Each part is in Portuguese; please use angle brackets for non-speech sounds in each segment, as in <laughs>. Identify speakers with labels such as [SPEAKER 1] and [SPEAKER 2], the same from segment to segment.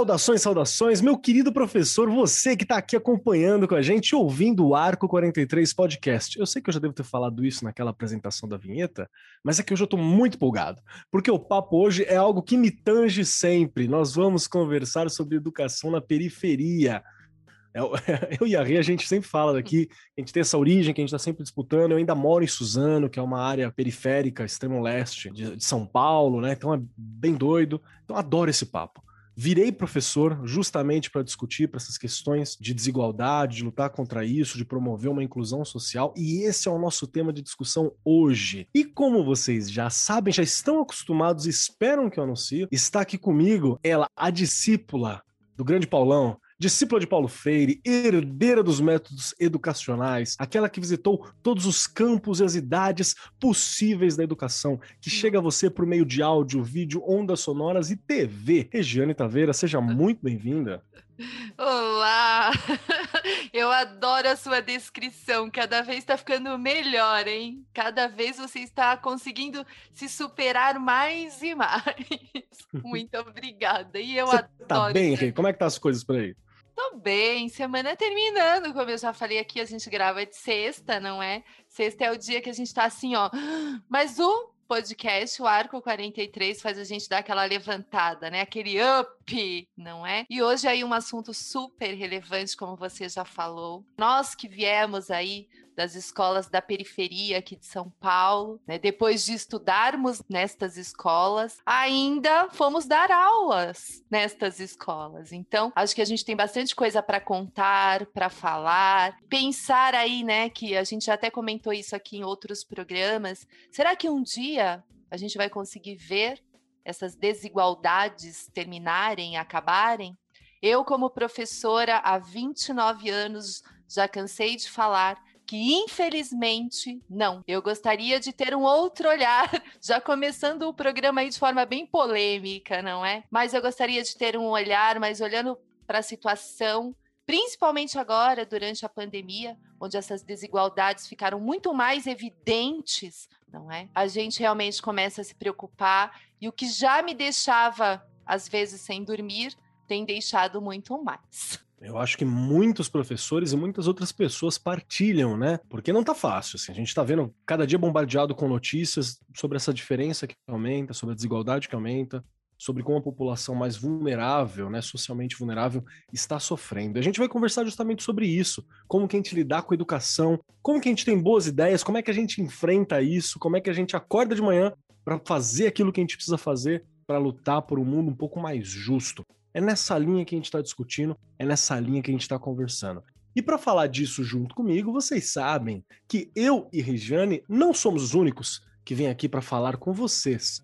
[SPEAKER 1] Saudações, saudações, meu querido professor, você que está aqui acompanhando com a gente, ouvindo o Arco 43 Podcast. Eu sei que eu já devo ter falado isso naquela apresentação da vinheta, mas é que hoje eu estou muito empolgado, porque o papo hoje é algo que me tange sempre. Nós vamos conversar sobre educação na periferia. Eu, <laughs> eu e a Rê, a gente sempre fala daqui, a gente tem essa origem que a gente está sempre disputando. Eu ainda moro em Suzano, que é uma área periférica, extremo leste de, de São Paulo, né? Então é bem doido. Então adoro esse papo. Virei professor justamente para discutir para essas questões de desigualdade, de lutar contra isso, de promover uma inclusão social, e esse é o nosso tema de discussão hoje. E como vocês já sabem, já estão acostumados, esperam que eu anuncie, está aqui comigo ela, a discípula do grande Paulão, discípula de Paulo Freire, herdeira dos métodos educacionais, aquela que visitou todos os campos e as idades possíveis da educação, que chega a você por meio de áudio, vídeo, ondas sonoras e TV. Regiane Taveira, seja muito bem-vinda.
[SPEAKER 2] Olá! <laughs> Eu adoro a sua descrição. Cada vez está ficando melhor, hein? Cada vez você está conseguindo se superar mais e mais. <laughs> Muito obrigada. E eu
[SPEAKER 1] Você
[SPEAKER 2] adoro.
[SPEAKER 1] tá bem, Rê? Como é que tá as coisas por aí?
[SPEAKER 2] Tô bem, semana terminando, como eu já falei aqui, a gente grava de sexta, não é? Sexta é o dia que a gente tá assim, ó. Mas o podcast, o Arco 43, faz a gente dar aquela levantada, né? Aquele up, não é? E hoje aí um assunto super relevante, como você já falou. Nós que viemos aí das escolas da periferia aqui de São Paulo, né? Depois de estudarmos nestas escolas, ainda fomos dar aulas nestas escolas. Então, acho que a gente tem bastante coisa para contar, para falar, pensar aí, né, que a gente até comentou isso aqui em outros programas. Será que um dia a gente vai conseguir ver essas desigualdades terminarem, acabarem? Eu, como professora há 29 anos, já cansei de falar que infelizmente não. Eu gostaria de ter um outro olhar, <laughs> já começando o programa aí de forma bem polêmica, não é? Mas eu gostaria de ter um olhar, mas olhando para a situação, principalmente agora durante a pandemia, onde essas desigualdades ficaram muito mais evidentes, não é? A gente realmente começa a se preocupar e o que já me deixava às vezes sem dormir tem deixado muito mais.
[SPEAKER 1] Eu acho que muitos professores e muitas outras pessoas partilham, né? Porque não tá fácil. Assim. A gente tá vendo cada dia bombardeado com notícias sobre essa diferença que aumenta, sobre a desigualdade que aumenta, sobre como a população mais vulnerável, né, socialmente vulnerável, está sofrendo. A gente vai conversar justamente sobre isso, como que a gente lidar com a educação, como que a gente tem boas ideias, como é que a gente enfrenta isso, como é que a gente acorda de manhã para fazer aquilo que a gente precisa fazer para lutar por um mundo um pouco mais justo. É nessa linha que a gente está discutindo, é nessa linha que a gente está conversando. E para falar disso junto comigo, vocês sabem que eu e Regiane não somos os únicos que vêm aqui para falar com vocês.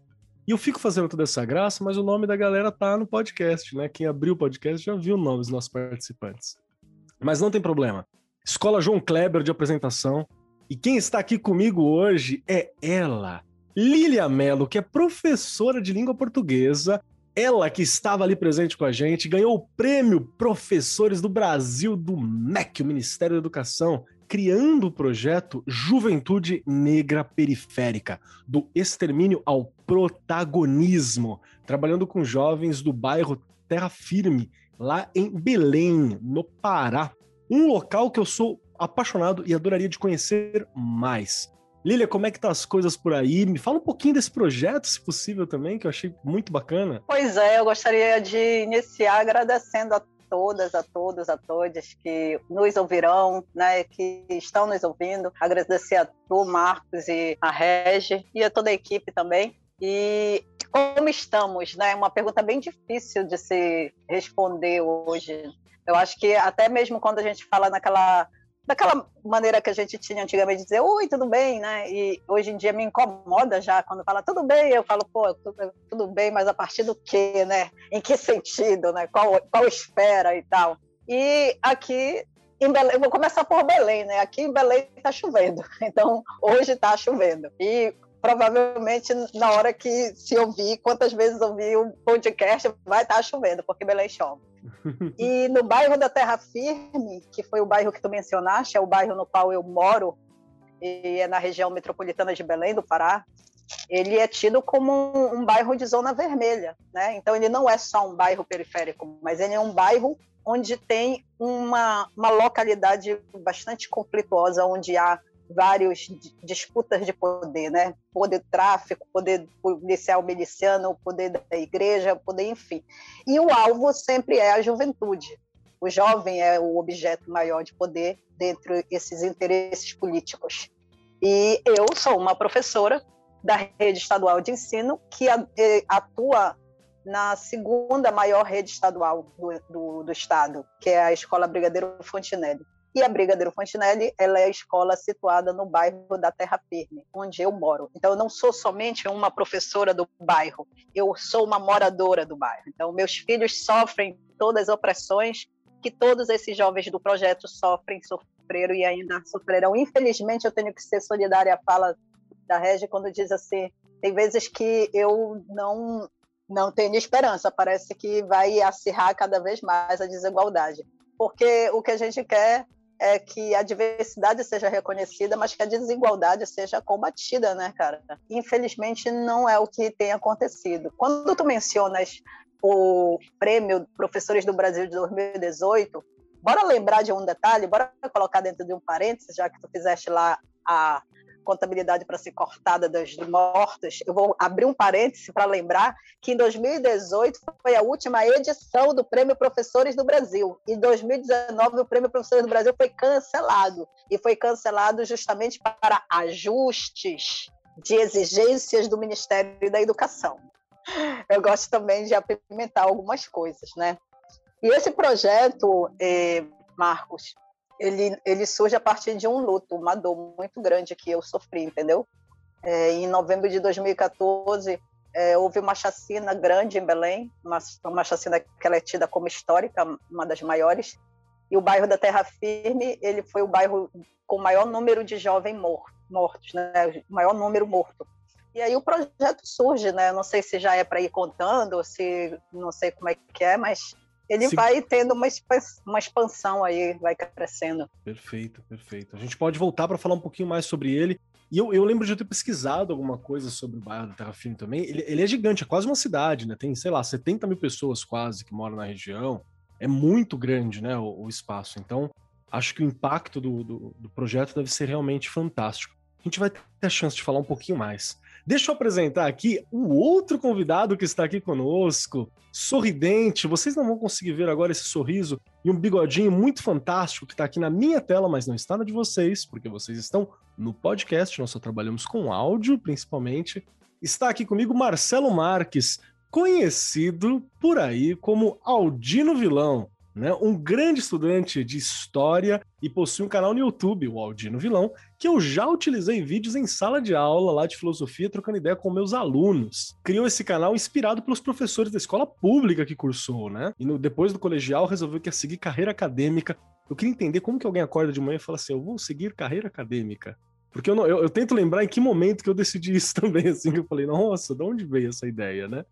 [SPEAKER 1] E eu fico fazendo toda essa graça, mas o nome da galera tá no podcast, né? Quem abriu o podcast já viu o nome dos nossos participantes. Mas não tem problema. Escola João Kleber de apresentação. E quem está aqui comigo hoje é ela, Lília Mello, que é professora de língua portuguesa ela que estava ali presente com a gente, ganhou o prêmio Professores do Brasil do MEC, o Ministério da Educação, criando o projeto Juventude Negra Periférica, do extermínio ao protagonismo, trabalhando com jovens do bairro Terra Firme, lá em Belém, no Pará. Um local que eu sou apaixonado e adoraria de conhecer mais. Lília, como é que tá as coisas por aí? Me fala um pouquinho desse projeto, se possível também, que eu achei muito bacana.
[SPEAKER 3] Pois é, eu gostaria de iniciar agradecendo a todas, a todos, a todas que nos ouvirão, né, que estão nos ouvindo. Agradecer a tu, Marcos e a Regi e a toda a equipe também. E como estamos, né? Uma pergunta bem difícil de se responder hoje. Eu acho que até mesmo quando a gente fala naquela daquela maneira que a gente tinha antigamente de dizer, oi, tudo bem, né? E hoje em dia me incomoda já quando fala tudo bem, eu falo, pô, tudo, tudo bem, mas a partir do quê, né? Em que sentido, né? Qual, qual espera e tal. E aqui em Belém, vou começar por Belém, né? Aqui em Belém está chovendo, <laughs> então hoje está chovendo. E provavelmente na hora que se ouvir, quantas vezes ouvir o podcast, vai estar tá chovendo, porque Belém chove. <laughs> e no bairro da Terra Firme, que foi o bairro que tu mencionaste, é o bairro no qual eu moro, e é na região metropolitana de Belém do Pará, ele é tido como um, um, bairro de zona vermelha, né? Então ele não é só um bairro periférico, mas ele é um bairro onde tem uma, uma localidade bastante conflituosa, onde há várias disputas de poder, né? Poder tráfico, poder policial miliciano, poder da igreja, poder, enfim. E o alvo sempre é a juventude. O jovem é o objeto maior de poder dentro desses interesses políticos. E eu sou uma professora da rede estadual de ensino que atua na segunda maior rede estadual do, do, do estado, que é a Escola Brigadeiro Fontinelli. E a Brigadeiro Fontinelli, ela é a escola situada no bairro da Terra Firme, onde eu moro. Então, eu não sou somente uma professora do bairro, eu sou uma moradora do bairro. Então, meus filhos sofrem todas as opressões que todos esses jovens do projeto sofrem, sofreram e ainda sofrerão. Infelizmente, eu tenho que ser solidária à fala da Regi quando diz assim: tem vezes que eu não não tenho esperança, parece que vai acirrar cada vez mais a desigualdade. Porque o que a gente quer é que a diversidade seja reconhecida, mas que a desigualdade seja combatida, né, cara? Infelizmente não é o que tem acontecido. Quando tu mencionas o prêmio Professores do Brasil de 2018, bora lembrar de um detalhe, bora colocar dentro de um parênteses, já que tu fizeste lá a contabilidade para ser cortada das mortas, eu vou abrir um parêntese para lembrar que em 2018 foi a última edição do Prêmio Professores do Brasil. Em 2019, o Prêmio Professores do Brasil foi cancelado. E foi cancelado justamente para ajustes de exigências do Ministério da Educação. Eu gosto também de apimentar algumas coisas, né? E esse projeto, eh, Marcos, ele, ele surge a partir de um luto, uma dor muito grande que eu sofri, entendeu? É, em novembro de 2014, é, houve uma chacina grande em Belém, uma, uma chacina que ela é tida como histórica, uma das maiores, e o bairro da Terra Firme, ele foi o bairro com o maior número de jovens mor mortos, né? o maior número morto. E aí o projeto surge, né? Não sei se já é para ir contando, se não sei como é que é, mas ele vai tendo uma, uma expansão aí, vai crescendo.
[SPEAKER 1] Perfeito, perfeito. A gente pode voltar para falar um pouquinho mais sobre ele. E eu, eu lembro de eu ter pesquisado alguma coisa sobre o bairro da Terra Firme também. Ele, ele, é gigante, é quase uma cidade, né? Tem, sei lá, 70 mil pessoas quase que moram na região. É muito grande, né, o, o espaço. Então, acho que o impacto do, do, do projeto deve ser realmente fantástico. A gente vai ter a chance de falar um pouquinho mais. Deixa eu apresentar aqui o outro convidado que está aqui conosco, sorridente. Vocês não vão conseguir ver agora esse sorriso e um bigodinho muito fantástico que está aqui na minha tela, mas não está na de vocês, porque vocês estão no podcast. Nós só trabalhamos com áudio, principalmente. Está aqui comigo Marcelo Marques, conhecido por aí como Aldino Vilão né, um grande estudante de história e possui um canal no YouTube, o Aldino Vilão, que eu já utilizei vídeos em sala de aula lá de filosofia, trocando ideia com meus alunos. Criou esse canal inspirado pelos professores da escola pública que cursou, né? E no, depois do colegial resolveu que ia seguir carreira acadêmica. Eu queria entender como que alguém acorda de manhã e fala assim: eu vou seguir carreira acadêmica. Porque eu, não, eu, eu, tento lembrar em que momento que eu decidi isso <laughs> também, assim, que eu falei, nossa, de onde veio essa ideia, né?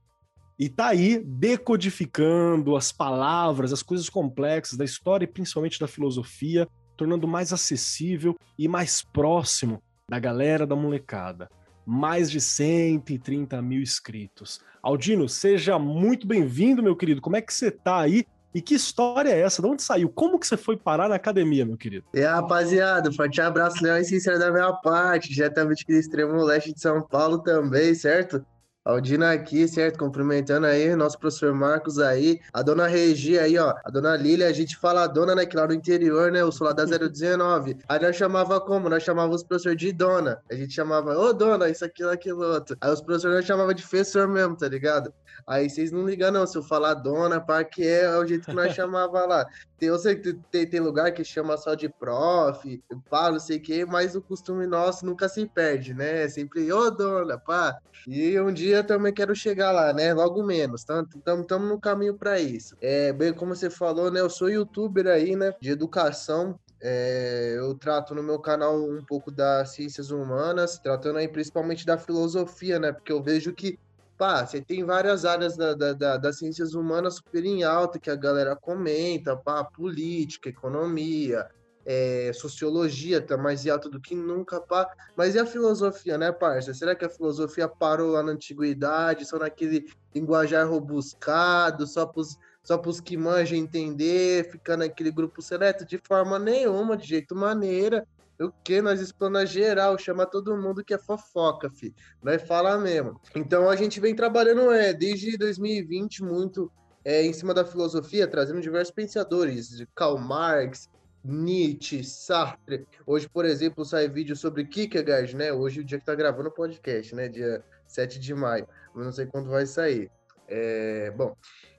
[SPEAKER 1] E tá aí decodificando as palavras, as coisas complexas da história e principalmente da filosofia, tornando mais acessível e mais próximo da galera da molecada. Mais de 130 mil inscritos. Aldino, seja muito bem-vindo, meu querido. Como é que você tá aí? E que história é essa? De onde saiu? Como que você foi parar na academia, meu querido?
[SPEAKER 4] E aí, rapaziada, forte abraço, Leão e sincero da minha parte, diretamente aqui do extremo leste de São Paulo também, certo? Aldina aqui, certo? Cumprimentando aí, nosso professor Marcos aí, a dona Regi aí, ó, a dona Lília, a gente fala a dona, né, que lá no interior, né, sou lá da 019. Aí nós chamava como? Nós chamávamos os professores de dona. A gente chamava, ô dona, isso, aquilo, aquilo, outro. Aí os professores nós chamava de professor mesmo, tá ligado? Aí vocês não ligam, não. Se eu falar dona, pá, que é, é o jeito que nós <laughs> chamava lá. Tem, eu sei que tem, tem lugar que chama só de prof, pá, não sei o quê, mas o costume nosso nunca se perde, né? É sempre, ô dona, pá. E um dia também quero chegar lá, né? Logo menos. Estamos no caminho para isso. É, bem como você falou, né? Eu sou youtuber aí, né? De educação. É, eu trato no meu canal um pouco das ciências humanas, tratando aí principalmente da filosofia, né? Porque eu vejo que pá, você tem várias áreas da, da, da, das ciências humanas super em alta que a galera comenta, pá, política, economia, é, sociologia tá mais em alta do que nunca, pá. Mas e a filosofia, né, parça? Será que a filosofia parou lá na antiguidade, só naquele linguajar robuscado, só pros, só pros que manjam entender, ficar naquele grupo seleto? De forma nenhuma, de jeito maneira. O que? Nós explana geral, chama todo mundo que é fofoca, fi. Nós fala mesmo. Então a gente vem trabalhando é, desde 2020 muito é, em cima da filosofia, trazendo diversos pensadores, Karl Marx, Nietzsche, Sartre. Hoje, por exemplo, sai vídeo sobre Kierkegaard, né? Hoje, o dia que tá gravando o podcast, né? Dia 7 de maio. Não sei quando vai sair. É, bom,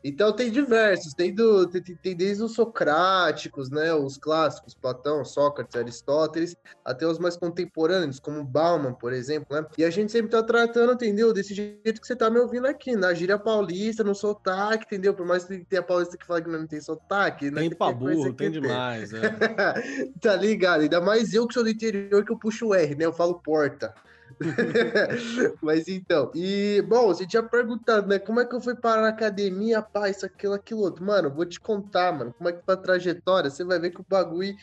[SPEAKER 4] então tem diversos, tem, do, tem, tem, desde os socráticos, né, os clássicos, Platão, Sócrates, Aristóteles, até os mais contemporâneos, como Bauman, por exemplo, né? E a gente sempre tá tratando, entendeu? Desse jeito que você tá me ouvindo aqui, na gíria paulista, no sotaque, entendeu? Por mais que tenha paulista que fala que não tem sotaque,
[SPEAKER 1] né? Tem pra burro, tem demais, é. <laughs>
[SPEAKER 4] tá ligado? Ainda mais eu que sou do interior que eu puxo o R, né? Eu falo porta. <laughs> Mas então, e bom, você tinha perguntado, né? Como é que eu fui parar na academia, pá, isso, aquilo, aquilo outro. Mano, vou te contar, mano, como é que foi a trajetória. Você vai ver que o bagulho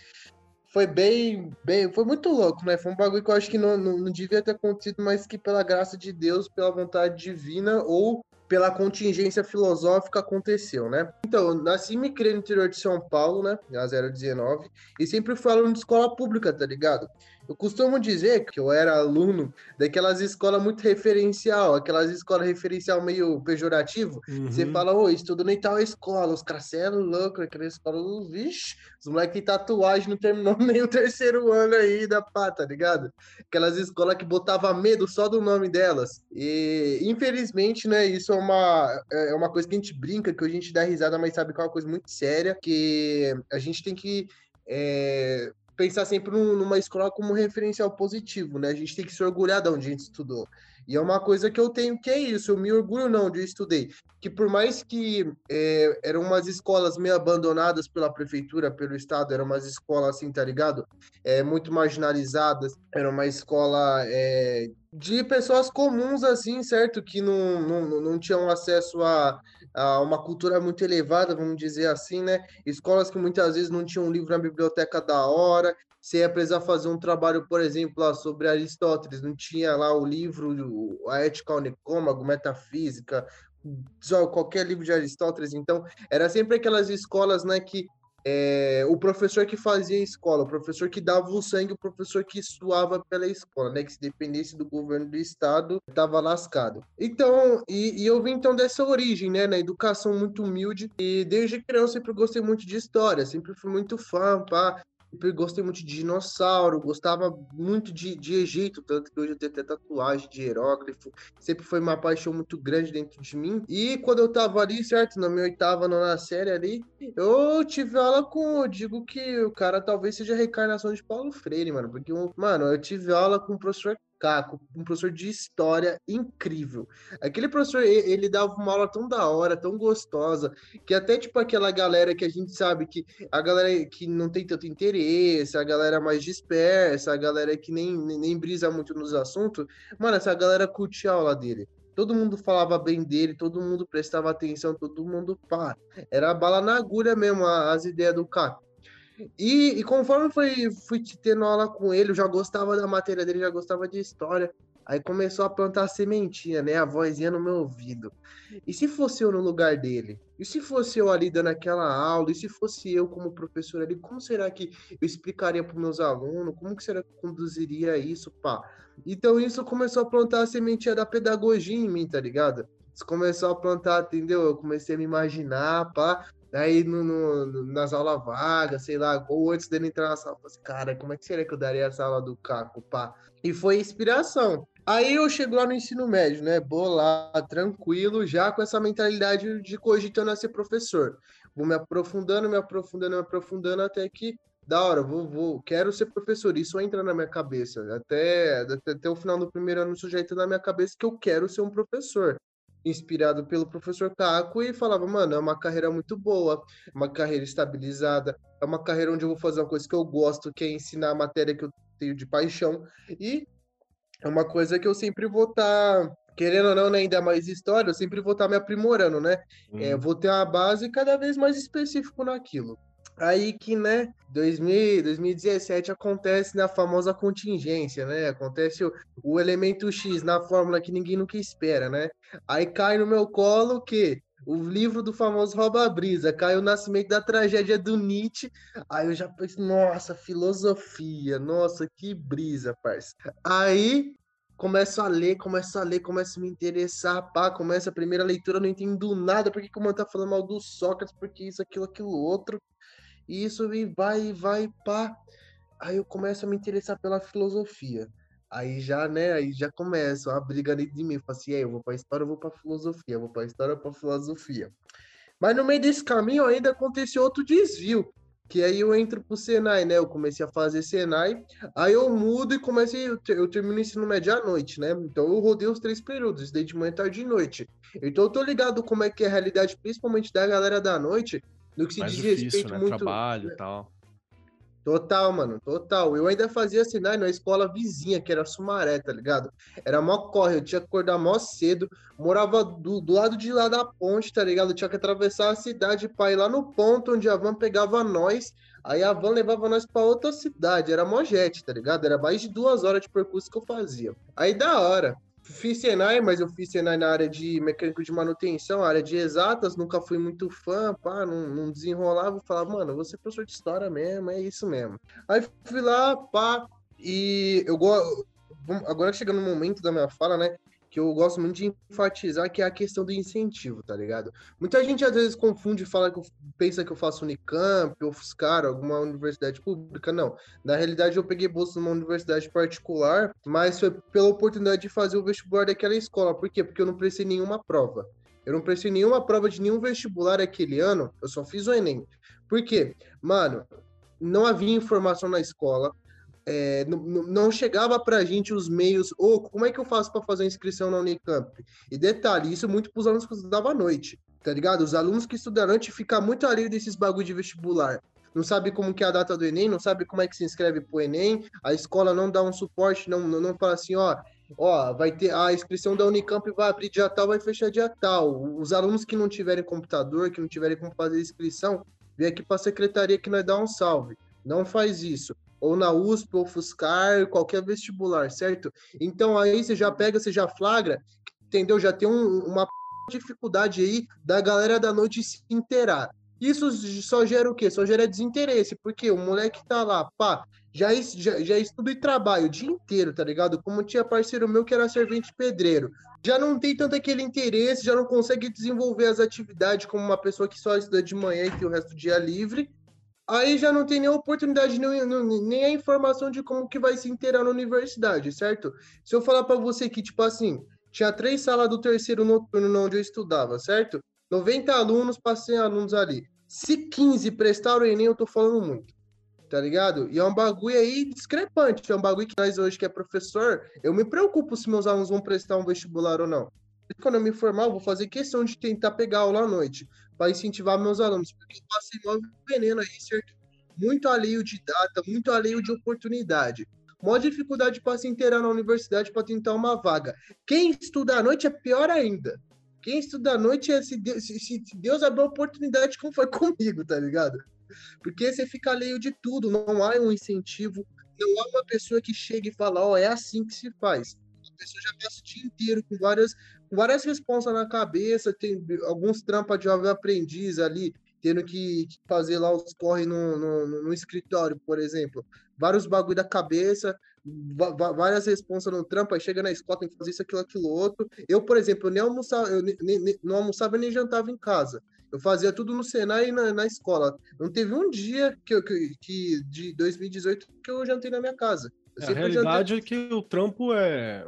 [SPEAKER 4] foi bem, bem, foi muito louco, né? Foi um bagulho que eu acho que não, não, não devia ter acontecido, mas que pela graça de Deus, pela vontade divina ou pela contingência filosófica aconteceu, né? Então, nasci e me criei no interior de São Paulo, né? Na 019, e sempre fui aluno de escola pública, tá ligado? Eu costumo dizer que eu era aluno daquelas escolas muito referencial, aquelas escolas referencial meio pejorativo. Uhum. Você fala, ô, estudo nem tal escola, os caras é louco, aquela escola, vixe, os moleques têm tatuagem, não terminou <laughs> nem o terceiro ano aí da pá, tá ligado? Aquelas escolas que botava medo só do nome delas. E, infelizmente, né, isso é uma, é uma coisa que a gente brinca, que a gente dá risada, mas sabe que é uma coisa muito séria, que a gente tem que é, pensar sempre numa escola como referencial positivo, né? A gente tem que se orgulhar de onde a gente estudou. E é uma coisa que eu tenho que é isso, eu me orgulho não de eu estudei. Que por mais que é, eram umas escolas meio abandonadas pela prefeitura, pelo estado, eram umas escolas assim, tá ligado? É, muito marginalizadas, era uma escola é, de pessoas comuns, assim, certo? Que não, não, não tinham acesso a, a uma cultura muito elevada, vamos dizer assim, né? Escolas que muitas vezes não tinham um livro na biblioteca da hora, você ia precisar fazer um trabalho, por exemplo, lá, sobre Aristóteles, não tinha lá o livro, a Ética ao Nicômago, Metafísica, qualquer livro de Aristóteles, então era sempre aquelas escolas, né, que é, o professor que fazia a escola, o professor que dava o sangue, o professor que suava pela escola, né? Que se dependesse do governo do estado, estava lascado. Então, e, e, eu vim então dessa origem, né? Na educação muito humilde. E desde criança eu sempre gostei muito de história, sempre fui muito fã, pá gostei muito de dinossauro, gostava muito de, de Egito, tanto que hoje eu tenho até tatuagem de hieróglifo. Sempre foi uma paixão muito grande dentro de mim. E quando eu tava ali, certo, na minha oitava, nona série ali, eu tive aula com, eu digo que o cara talvez seja a reencarnação de Paulo Freire, mano. Porque, mano, eu tive aula com o professor Caco, um professor de história incrível. Aquele professor, ele dava uma aula tão da hora, tão gostosa, que até tipo aquela galera que a gente sabe que a galera que não tem tanto interesse, a galera mais dispersa, a galera que nem, nem brisa muito nos assuntos, mano, essa galera curtia a aula dele. Todo mundo falava bem dele, todo mundo prestava atenção, todo mundo pá. Era bala na agulha mesmo as ideias do Caco. E, e conforme fui, fui tendo aula com ele, eu já gostava da matéria dele, já gostava de história. Aí começou a plantar a sementinha, né? A vozinha no meu ouvido. E se fosse eu no lugar dele? E se fosse eu ali dando aquela aula? E se fosse eu como professor ali? Como será que eu explicaria para meus alunos? Como que será que eu conduziria isso, pá? Então isso começou a plantar a sementinha da pedagogia em mim, tá ligado? Isso começou a plantar, entendeu? Eu comecei a me imaginar, pá. Aí no, no, nas aulas vagas, sei lá, ou antes dele entrar na sala, eu falei, assim, cara, como é que seria que eu daria essa aula do Caco, pá? E foi inspiração. Aí eu chego lá no ensino médio, né? Bolar, tranquilo, já com essa mentalidade de cogitando a ser professor. Vou me aprofundando, me aprofundando, me aprofundando até que da hora, vou, vou, quero ser professor. Isso entra na minha cabeça. Até, até, até o final do primeiro ano, isso já entra na minha cabeça que eu quero ser um professor inspirado pelo professor Caco e falava, mano, é uma carreira muito boa, uma carreira estabilizada, é uma carreira onde eu vou fazer uma coisa que eu gosto, que é ensinar a matéria que eu tenho de paixão e é uma coisa que eu sempre vou estar tá querendo ou não, né, ainda mais história, eu sempre vou estar tá me aprimorando, né? Hum. É, vou ter uma base cada vez mais específico naquilo. Aí que, né, 2000, 2017 acontece na famosa contingência, né? Acontece o, o elemento X na fórmula que ninguém nunca espera, né? Aí cai no meu colo que o livro do famoso Rouba Brisa, cai o nascimento da tragédia do Nietzsche. Aí eu já pensei, nossa, filosofia, nossa, que brisa, parça. Aí começo a ler, começo a ler, começo a me interessar, pá, começa a primeira leitura, não entendo nada, porque como eu tá falando mal do Sócrates, porque isso, aquilo, aquilo, outro. E isso e vai, e vai, pá. Aí eu começo a me interessar pela filosofia. Aí já, né, aí já começa a briga dentro de mim. Eu falo assim, eu vou pra história, eu vou pra filosofia, eu vou pra história, eu vou pra filosofia. Mas no meio desse caminho ainda aconteceu outro desvio. Que aí eu entro pro Senai, né? Eu comecei a fazer Senai, aí eu mudo e comecei, eu, eu termino o ensino médio à noite, né? Então eu rodei os três períodos, desde manhã, tarde e noite. Então eu tô ligado como é que é a realidade, principalmente da galera da noite, no que se
[SPEAKER 1] Mais
[SPEAKER 4] diz
[SPEAKER 1] difícil,
[SPEAKER 4] respeito
[SPEAKER 1] né?
[SPEAKER 4] muito.
[SPEAKER 1] Trabalho
[SPEAKER 4] né?
[SPEAKER 1] e tal.
[SPEAKER 4] Total, mano, total. Eu ainda fazia Senai na escola vizinha, que era Sumaré, tá ligado? Era mó corre, eu tinha que acordar mó cedo, morava do, do lado de lá da ponte, tá ligado? Eu tinha que atravessar a cidade pra ir lá no ponto onde a van pegava nós, aí a van levava nós pra outra cidade, era mó jet, tá ligado? Era mais de duas horas de percurso que eu fazia. Aí da hora. Fiz Senai, mas eu fiz Senai na área de mecânico de manutenção, área de exatas, nunca fui muito fã, pá, não, não desenrolava, falava, mano, você é professor de história mesmo, é isso mesmo. Aí fui lá, pá, e eu gosto. Agora chegando no momento da minha fala, né? Que eu gosto muito de enfatizar, que é a questão do incentivo, tá ligado? Muita gente às vezes confunde e fala que eu, pensa que eu faço Unicamp, ou FUSCAR, alguma universidade pública. Não. Na realidade, eu peguei bolsa numa universidade particular, mas foi pela oportunidade de fazer o vestibular daquela escola. Por quê? Porque eu não prestei nenhuma prova. Eu não prestei nenhuma prova de nenhum vestibular aquele ano, eu só fiz o Enem. Por quê? Mano, não havia informação na escola, é, não, chegava para a gente os meios, ou oh, como é que eu faço para fazer a inscrição na Unicamp? E detalhe, isso muito para os alunos que estudavam à noite, tá ligado? Os alunos que estudam à noite ficam muito alheio desses bagulho de vestibular. Não sabe como que é a data do Enem, não sabe como é que se inscreve pro Enem, a escola não dá um suporte, não, não, não fala assim, ó, ó, vai ter a inscrição da Unicamp vai abrir dia tal, vai fechar dia tal. Os alunos que não tiverem computador, que não tiverem como fazer inscrição, vem aqui para a secretaria que nós dá um salve. Não faz isso ou na USP, ou FUSCAR, qualquer vestibular, certo? Então aí você já pega, você já flagra, entendeu? Já tem um, uma dificuldade aí da galera da noite se inteirar. Isso só gera o quê? Só gera desinteresse, porque o moleque tá lá, pá, já, já, já e trabalha o dia inteiro, tá ligado? Como tinha parceiro meu que era servente pedreiro. Já não tem tanto aquele interesse, já não consegue desenvolver as atividades como uma pessoa que só estuda de manhã e tem o resto do dia livre aí já não tem nem oportunidade, nem, nem a informação de como que vai se inteirar na universidade, certo? Se eu falar para você que, tipo assim, tinha três salas do terceiro noturno onde eu estudava, certo? 90 alunos, passei alunos ali. Se 15 prestaram o Enem, eu tô falando muito, tá ligado? E é um bagulho aí discrepante, é um bagulho que nós hoje que é professor, eu me preocupo se meus alunos vão prestar um vestibular ou não. Quando eu me formar, eu vou fazer questão de tentar pegar aula à noite para incentivar meus alunos, porque eu passei mal veneno aí, certo? Muito alheio de data, muito alheio de oportunidade. Maior dificuldade para se inteirar na universidade para tentar uma vaga. Quem estuda à noite é pior ainda. Quem estuda à noite é se Deus, se, se Deus abrir oportunidade, como foi <laughs> comigo, tá ligado? Porque você fica alheio de tudo, não há um incentivo, não há uma pessoa que chega e fala, ó, oh, é assim que se faz. A pessoa já passa o dia inteiro com várias várias responsas na cabeça, tem alguns trampas de jovem aprendiz ali, tendo que fazer lá os corre no, no, no escritório, por exemplo. Vários bagulho da cabeça, várias responsas no trampo, aí chega na escola, tem que fazer isso, aquilo, aquilo, outro. Eu, por exemplo, eu nem almoçava, eu nem, nem, não almoçava nem jantava em casa. Eu fazia tudo no Senai e na, na escola. Não teve um dia que, que, que de 2018 que eu jantei na minha casa.
[SPEAKER 1] É, a realidade é que o trampo é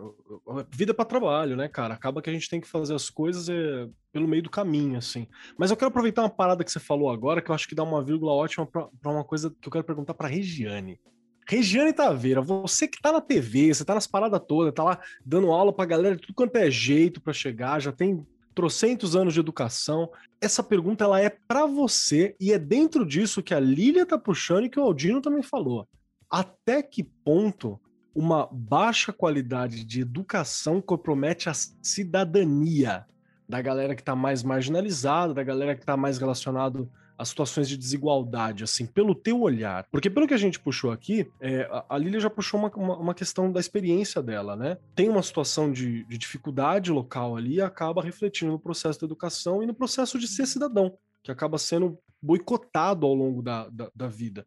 [SPEAKER 1] vida para trabalho, né, cara? Acaba que a gente tem que fazer as coisas é, pelo meio do caminho, assim. Mas eu quero aproveitar uma parada que você falou agora, que eu acho que dá uma vírgula ótima para uma coisa que eu quero perguntar para Regiane. Regiane Taveira, você que tá na TV, você tá nas paradas todas, tá lá dando aula pra galera de tudo quanto é jeito para chegar, já tem trocentos anos de educação. Essa pergunta ela é para você e é dentro disso que a Lília tá puxando e que o Aldino também falou até que ponto uma baixa qualidade de educação compromete a cidadania da galera que está mais marginalizada, da galera que está mais relacionado a situações de desigualdade, assim, pelo teu olhar. Porque pelo que a gente puxou aqui, é, a Lília já puxou uma, uma, uma, questão da experiência dela, né? Tem uma situação de, de dificuldade local ali e acaba refletindo no processo da educação e no processo de ser cidadão, que acaba sendo boicotado ao longo da, da, da vida.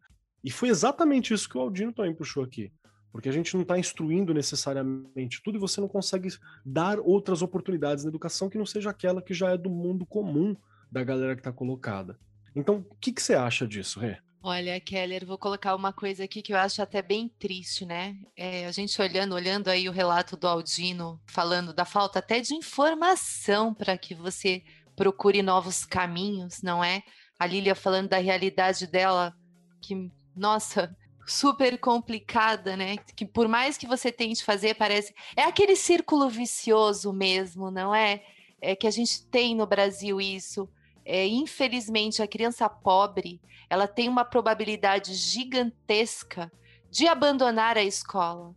[SPEAKER 1] E foi exatamente isso que o Aldino também puxou aqui. Porque a gente não está instruindo necessariamente tudo e você não consegue dar outras oportunidades na educação que não seja aquela que já é do mundo comum da galera que está colocada. Então, o que, que você acha disso, Rê?
[SPEAKER 2] Olha, Keller, vou colocar uma coisa aqui que eu acho até bem triste, né? É, a gente olhando, olhando aí o relato do Aldino, falando da falta até de informação para que você procure novos caminhos, não é? A Lília falando da realidade dela, que, nossa, super complicada, né? Que por mais que você tente fazer, parece. É aquele círculo vicioso mesmo, não é? É que a gente tem no Brasil isso é, infelizmente, a criança pobre ela tem uma probabilidade gigantesca de abandonar a escola.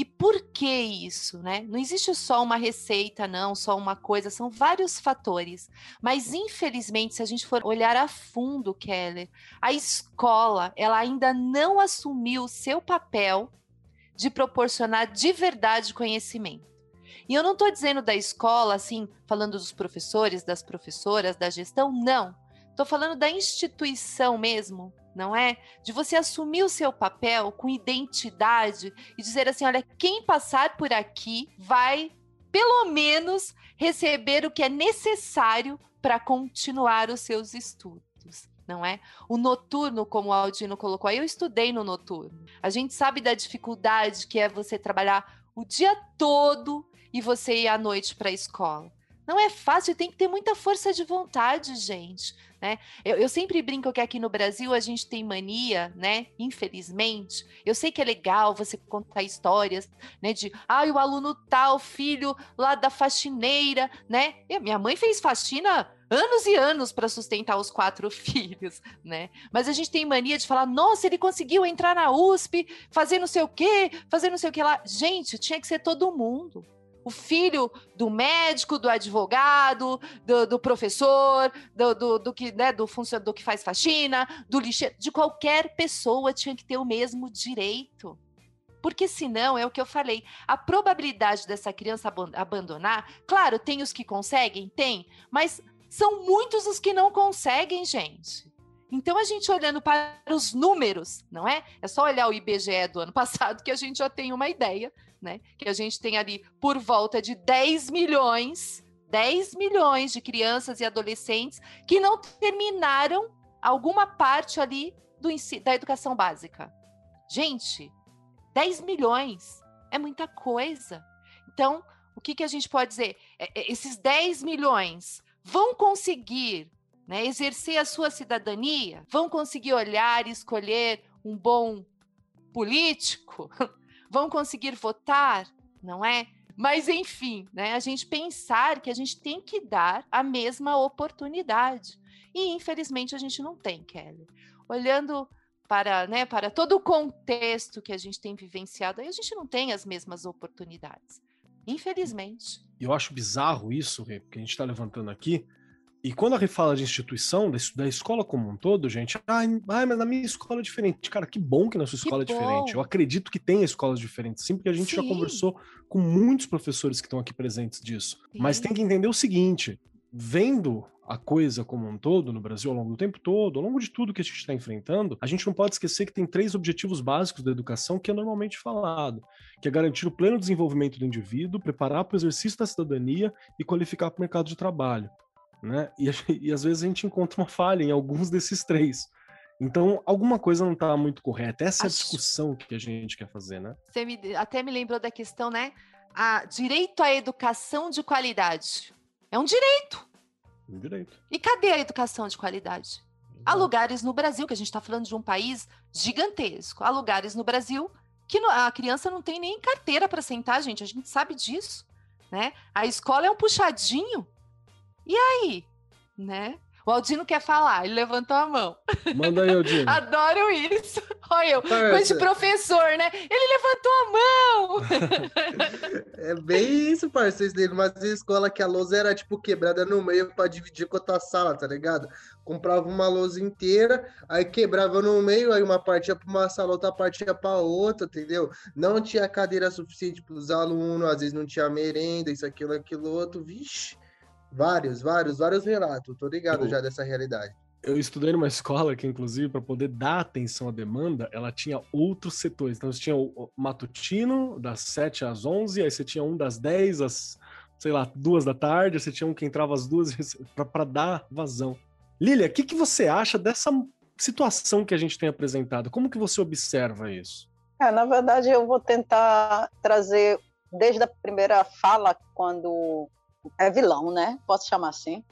[SPEAKER 2] E por que isso, né? Não existe só uma receita, não, só uma coisa, são vários fatores. Mas infelizmente, se a gente for olhar a fundo, Keller, a escola, ela ainda não assumiu o seu papel de proporcionar de verdade conhecimento. E eu não estou dizendo da escola, assim, falando dos professores, das professoras, da gestão, não. Estou falando da instituição mesmo, não é? De você assumir o seu papel com identidade e dizer assim: olha, quem passar por aqui vai, pelo menos, receber o que é necessário para continuar os seus estudos não é? O noturno, como o Aldino colocou, aí eu estudei no noturno. A gente sabe da dificuldade que é você trabalhar o dia todo e você ir à noite para a escola. Não é fácil, tem que ter muita força de vontade, gente. Né? Eu, eu, sempre brinco que aqui no Brasil a gente tem mania, né? Infelizmente, eu sei que é legal você contar histórias, né? De ah, o aluno tal, filho lá da faxineira, né? E minha mãe fez faxina anos e anos para sustentar os quatro <laughs> filhos, né? Mas a gente tem mania de falar, nossa, ele conseguiu entrar na USP, fazer não sei o quê, fazer não sei o que lá. Gente, tinha que ser todo mundo o filho do médico, do advogado, do, do professor, do, do, do, que, né, do, do que faz faxina, do lixeiro, de qualquer pessoa tinha que ter o mesmo direito. Porque senão, é o que eu falei, a probabilidade dessa criança abandonar, claro, tem os que conseguem, tem, mas são muitos os que não conseguem, gente. Então, a gente olhando para os números, não é? É só olhar o IBGE do ano <laughs> passado que a gente já tem uma ideia né? Que a gente tem ali por volta de 10 milhões, 10 milhões de crianças e adolescentes que não terminaram alguma parte ali do, da educação básica. Gente, 10 milhões é muita coisa. Então, o que, que a gente pode dizer? É, é, esses 10 milhões vão conseguir né, exercer a sua cidadania? Vão conseguir olhar e escolher um bom político? <laughs> vão conseguir votar, não é? Mas, enfim, né, a gente pensar que a gente tem que dar a mesma oportunidade. E, infelizmente, a gente não tem, Kelly. Olhando para, né, para todo o contexto que a gente tem vivenciado, a gente não tem as mesmas oportunidades. Infelizmente.
[SPEAKER 1] Eu acho bizarro isso, que a gente está levantando aqui, e quando a gente fala de instituição, da, escola como um todo, gente, ai, ai, mas na minha escola é diferente. Cara, que bom que na sua escola que é diferente. Eu acredito que tem escolas diferentes, sim, porque a gente sim. já conversou com muitos professores que estão aqui presentes disso. Sim. Mas tem que entender o seguinte: vendo a coisa como um todo no Brasil ao longo do tempo todo, ao longo de tudo que a gente está enfrentando, a gente não pode esquecer que tem três objetivos básicos da educação que é normalmente falado, que é garantir o pleno desenvolvimento do indivíduo, preparar para o exercício da cidadania e qualificar para o mercado de trabalho né? E, <laughs> e às vezes a gente encontra uma falha em alguns desses três. Então, alguma coisa não está muito correta. Essa Acho... é a discussão que a gente quer fazer, né?
[SPEAKER 2] Você me, até me lembrou da questão, né? A direito à educação de qualidade. É um direito.
[SPEAKER 1] Um direito.
[SPEAKER 2] E cadê a educação de qualidade? Há lugares no Brasil, que a gente está falando de um país gigantesco, há lugares no Brasil que a criança não tem nem carteira para sentar, gente. A gente sabe disso, né? A escola é um puxadinho e aí? Né? O Aldino quer falar, ele levantou a mão.
[SPEAKER 1] Manda aí, Aldino. <laughs>
[SPEAKER 2] Adoro isso. Olha eu, com esse professor, né? Ele levantou a mão. <laughs>
[SPEAKER 4] é bem isso, parceiro. Dele, mas a escola que a lousa era, tipo, quebrada no meio para dividir com a tua sala, tá ligado? Comprava uma lousa inteira, aí quebrava no meio, aí uma parte ia pra uma sala, outra parte ia pra outra, entendeu? Não tinha cadeira suficiente para os alunos, às vezes não tinha merenda, isso, aquilo, aquilo, outro. Vixe Vários, vários, vários relatos. Tô ligado eu, já dessa realidade.
[SPEAKER 1] Eu estudei numa escola que, inclusive, para poder dar atenção à demanda, ela tinha outros setores. Então, você tinha o matutino, das 7 às 11, aí você tinha um das 10 às, sei lá, duas da tarde, você tinha um que entrava às duas <laughs> para dar vazão. Lilia, o que, que você acha dessa situação que a gente tem apresentado? Como que você observa isso?
[SPEAKER 3] É, na verdade, eu vou tentar trazer desde a primeira fala, quando é vilão, né? Posso chamar assim?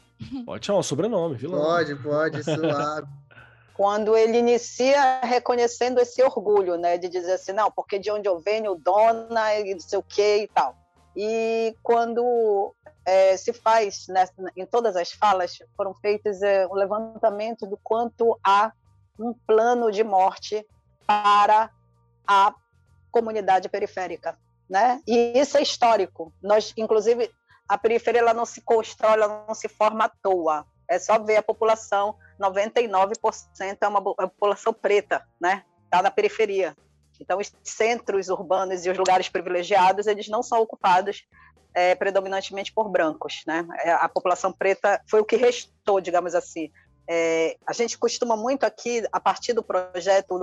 [SPEAKER 1] Pode chamar o sobrenome, vilão.
[SPEAKER 4] Pode, pode, suave. <laughs>
[SPEAKER 3] Quando ele inicia reconhecendo esse orgulho, né? De dizer assim, não, porque de onde eu venho, dona, e não sei o quê e tal. E quando é, se faz, né, em todas as falas, foram feitas é, um levantamento do quanto há um plano de morte para a comunidade periférica. Né? E isso é histórico. Nós, inclusive, a periferia ela não se constrói, ela não se forma à toa. É só ver a população, 99% é uma, é população preta, né? Está na periferia. Então, os centros urbanos e os lugares privilegiados, eles não são ocupados é, predominantemente por brancos, né? É, a população preta foi o que restou, digamos assim. É, a gente costuma muito aqui, a partir do projeto,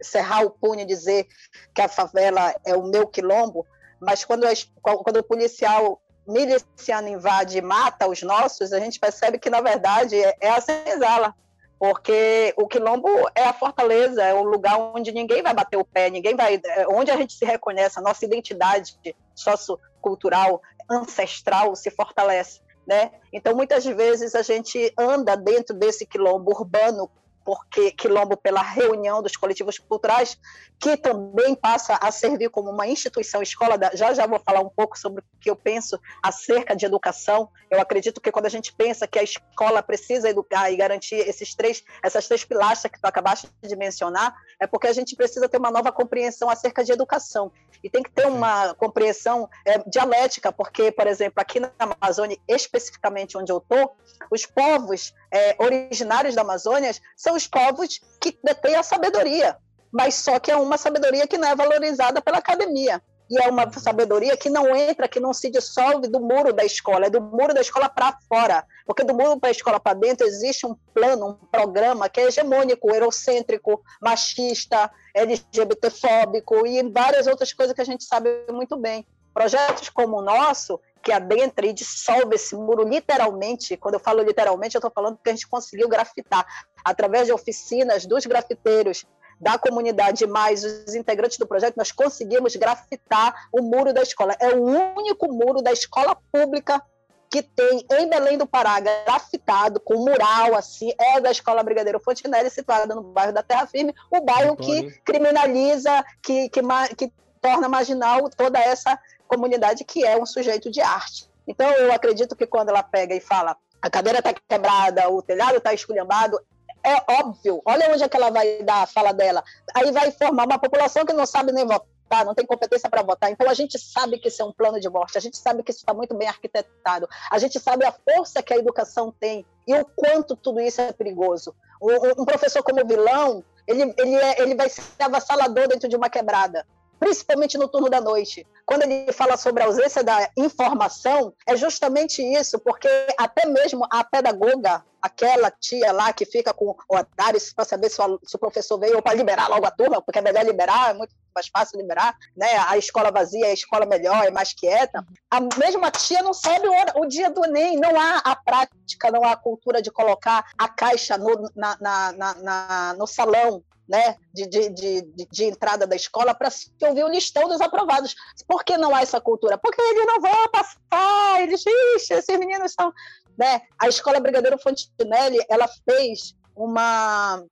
[SPEAKER 3] cerrar o punho e dizer que a favela é o meu quilombo, mas quando, quando o policial miliciano invade e mata os nossos, a gente percebe que, na verdade, é, é a senzala. Porque o quilombo é a fortaleza, é o lugar onde ninguém vai bater o pé, ninguém vai. É onde a gente se reconhece, a nossa identidade sociocultural, ancestral se fortalece. Né? Então, muitas vezes a gente anda dentro desse quilombo urbano porque Quilombo, pela reunião dos coletivos culturais, que também passa a servir como uma instituição escola. Da, já já vou falar um pouco sobre o que eu penso acerca de educação. Eu acredito que quando a gente pensa que a escola precisa educar e garantir esses três, essas três pilastras que tu acabaste de mencionar, é porque a gente precisa ter uma nova compreensão acerca de educação. E tem que ter uma compreensão é, dialética, porque, por exemplo, aqui na Amazônia, especificamente onde eu estou, os povos é, originários da Amazônia são os povos que detêm a sabedoria, mas só que é uma sabedoria que não é valorizada pela academia. E é uma sabedoria que não entra, que não se dissolve do muro da escola, é do muro da escola para fora. Porque do muro da escola para dentro existe um plano, um programa que é hegemônico, eurocêntrico, machista, LGBTfóbico e várias outras coisas que a gente sabe muito bem. Projetos como o nosso, que adentra e dissolve esse muro literalmente. Quando eu falo literalmente, eu estou falando que a gente conseguiu grafitar através de oficinas dos grafiteiros da comunidade mais os integrantes do projeto, nós conseguimos grafitar o muro da escola. É o único muro da escola pública que tem em Belém do Pará, grafitado, com mural, assim, é da Escola Brigadeiro Fontinelli, situada no bairro da Terra Firme, o bairro que criminaliza, que, que, que torna marginal toda essa comunidade que é um sujeito de arte. Então, eu acredito que quando ela pega e fala a cadeira está quebrada, o telhado está esculhambado, é óbvio. Olha onde é que ela vai dar a fala dela. Aí vai formar uma população que não sabe nem votar, não tem competência para votar. Então a gente sabe que isso é um plano de morte, a gente sabe que isso está muito bem arquitetado, a gente sabe a força que a educação tem e o quanto tudo isso é perigoso. Um, professor como vilão, ele, ele, é, ele vai ser avassalador dentro de uma quebrada principalmente no turno da noite. Quando ele fala sobre a ausência da informação, é justamente isso, porque até mesmo a pedagoga, aquela tia lá que fica com otários para saber se o, professor veio ou para liberar logo a turma, porque é melhor liberar, é muito mais fácil liberar, né? A escola vazia, a escola melhor, é mais quieta. A mesma tia não sabe o, o dia do Enem, não há a prática, não há a cultura de colocar a caixa no, na, na, na, no salão né, de, de, de, de, entrada da escola para se ouvir o listão dos aprovados. Por que não há essa cultura? Porque eles não vão passar, eles, ixi, esses meninos são... Né? A Escola Brigadeiro Fontinelli, ela fez uma...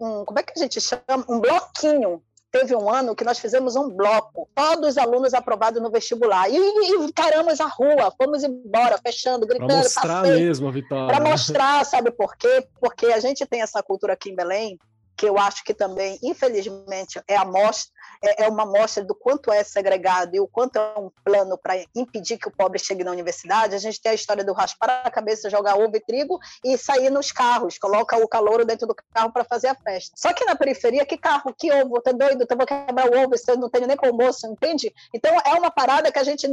[SPEAKER 3] Um, como é que a gente chama? Um bloquinho teve um ano que nós fizemos um bloco, todos os alunos aprovados no vestibular. E, e encaramos a rua, fomos embora, fechando, gritando. Para
[SPEAKER 1] mostrar passei, mesmo vitória.
[SPEAKER 3] Para mostrar, sabe por quê? Porque a gente tem essa cultura aqui em Belém, que eu acho que também, infelizmente, é, a mostra, é, é uma mostra do quanto é segregado e o quanto é um plano para impedir que o pobre chegue na universidade. A gente tem a história do raspar a cabeça, jogar ovo e trigo e sair nos carros, coloca o calouro dentro do carro para fazer a festa. Só que na periferia, que carro, que ovo, tá doido, então vou quebrar o ovo, eu não tenho nem com almoço, entende? Então é uma parada que a gente,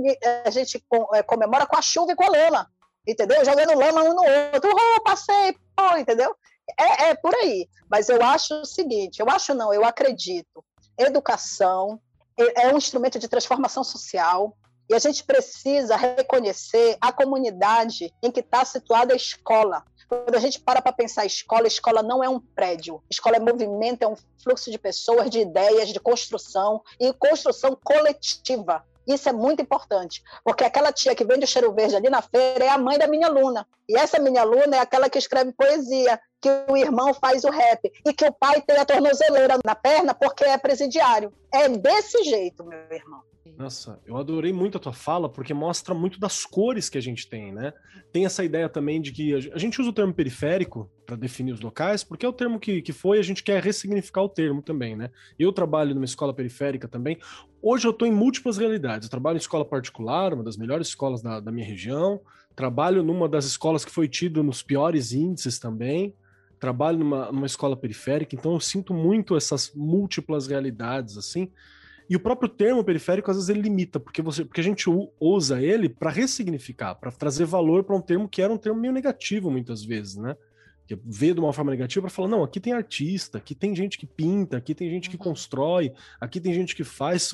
[SPEAKER 3] a gente é, comemora com a chuva e com a lama entendeu? Jogando lama um no outro, passei, pô, entendeu? É, é por aí. Mas eu acho o seguinte: eu acho não, eu acredito. Educação é, é um instrumento de transformação social. E a gente precisa reconhecer a comunidade em que está situada a escola. Quando a gente para para pensar escola, escola não é um prédio. Escola é movimento, é um fluxo de pessoas, de ideias, de construção e construção coletiva. Isso é muito importante, porque aquela tia que vende o cheiro verde ali na feira é a mãe da minha aluna. E essa minha aluna é aquela que escreve poesia, que o irmão faz o rap e que o pai tem a tornozeleira na perna porque é presidiário. É desse jeito, meu irmão.
[SPEAKER 1] Nossa, eu adorei muito a tua fala, porque mostra muito das cores que a gente tem, né? Tem essa ideia também de que a gente usa o termo periférico para definir os locais, porque é o termo que, que foi, a gente quer ressignificar o termo também, né? Eu trabalho numa escola periférica também. Hoje eu estou em múltiplas realidades. Eu trabalho em escola particular, uma das melhores escolas da, da minha região. Trabalho numa das escolas que foi tido nos piores índices também trabalho numa, numa escola periférica, então eu sinto muito essas múltiplas realidades, assim. E o próprio termo periférico, às vezes, ele limita, porque, você, porque a gente usa ele para ressignificar, para trazer valor para um termo que era um termo meio negativo, muitas vezes, né? Que vê de uma forma negativa para falar: não, aqui tem artista, aqui tem gente que pinta, aqui tem gente que uhum. constrói, aqui tem gente que faz,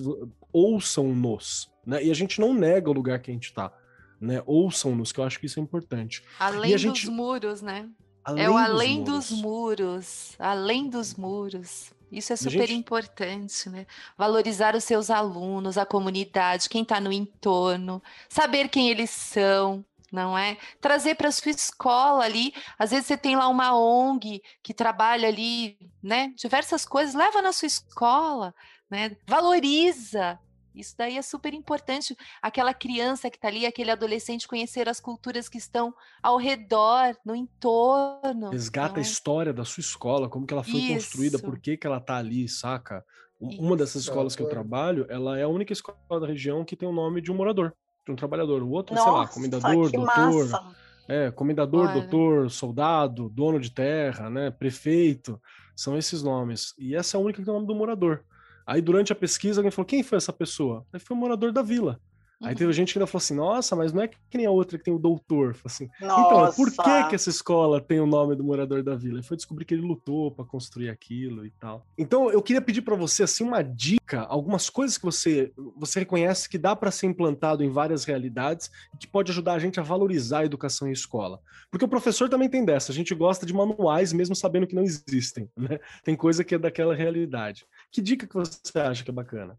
[SPEAKER 1] ouçam-nos, né? E a gente não nega o lugar que a gente está. Né, ouçam-nos, que eu acho que isso é importante.
[SPEAKER 2] Além dos gente... muros, né? Além é o além dos muros. dos muros. Além dos muros. Isso é super gente... importante, né? Valorizar os seus alunos, a comunidade, quem está no entorno, saber quem eles são, não é? Trazer para sua escola ali, às vezes você tem lá uma ONG que trabalha ali, né? Diversas coisas, leva na sua escola, né? Valoriza, isso daí é super importante. Aquela criança que está ali, aquele adolescente, conhecer as culturas que estão ao redor, no entorno.
[SPEAKER 1] Resgata é? a história da sua escola, como que ela foi Isso. construída, por que, que ela está ali, saca? Isso. Uma dessas escolas que eu trabalho, ela é a única escola da região que tem o nome de um morador, de um trabalhador. O outro, Nossa, sei lá, comendador, doutor. Massa. É, comendador, Olha. doutor, soldado, dono de terra, né, prefeito, são esses nomes. E essa é a única que tem o nome do morador. Aí durante a pesquisa alguém falou: quem foi essa pessoa? Aí foi um morador da vila. Uhum. Aí teve gente que ainda falou assim: nossa, mas não é que nem a outra que tem o doutor. Assim, então, por que, que essa escola tem o nome do morador da vila? E foi descobrir que ele lutou para construir aquilo e tal. Então, eu queria pedir para você assim uma dica, algumas coisas que você você reconhece que dá para ser implantado em várias realidades e que pode ajudar a gente a valorizar a educação em escola. Porque o professor também tem dessa, a gente gosta de manuais mesmo sabendo que não existem, né? Tem coisa que é daquela realidade. Que dica que você acha que é bacana?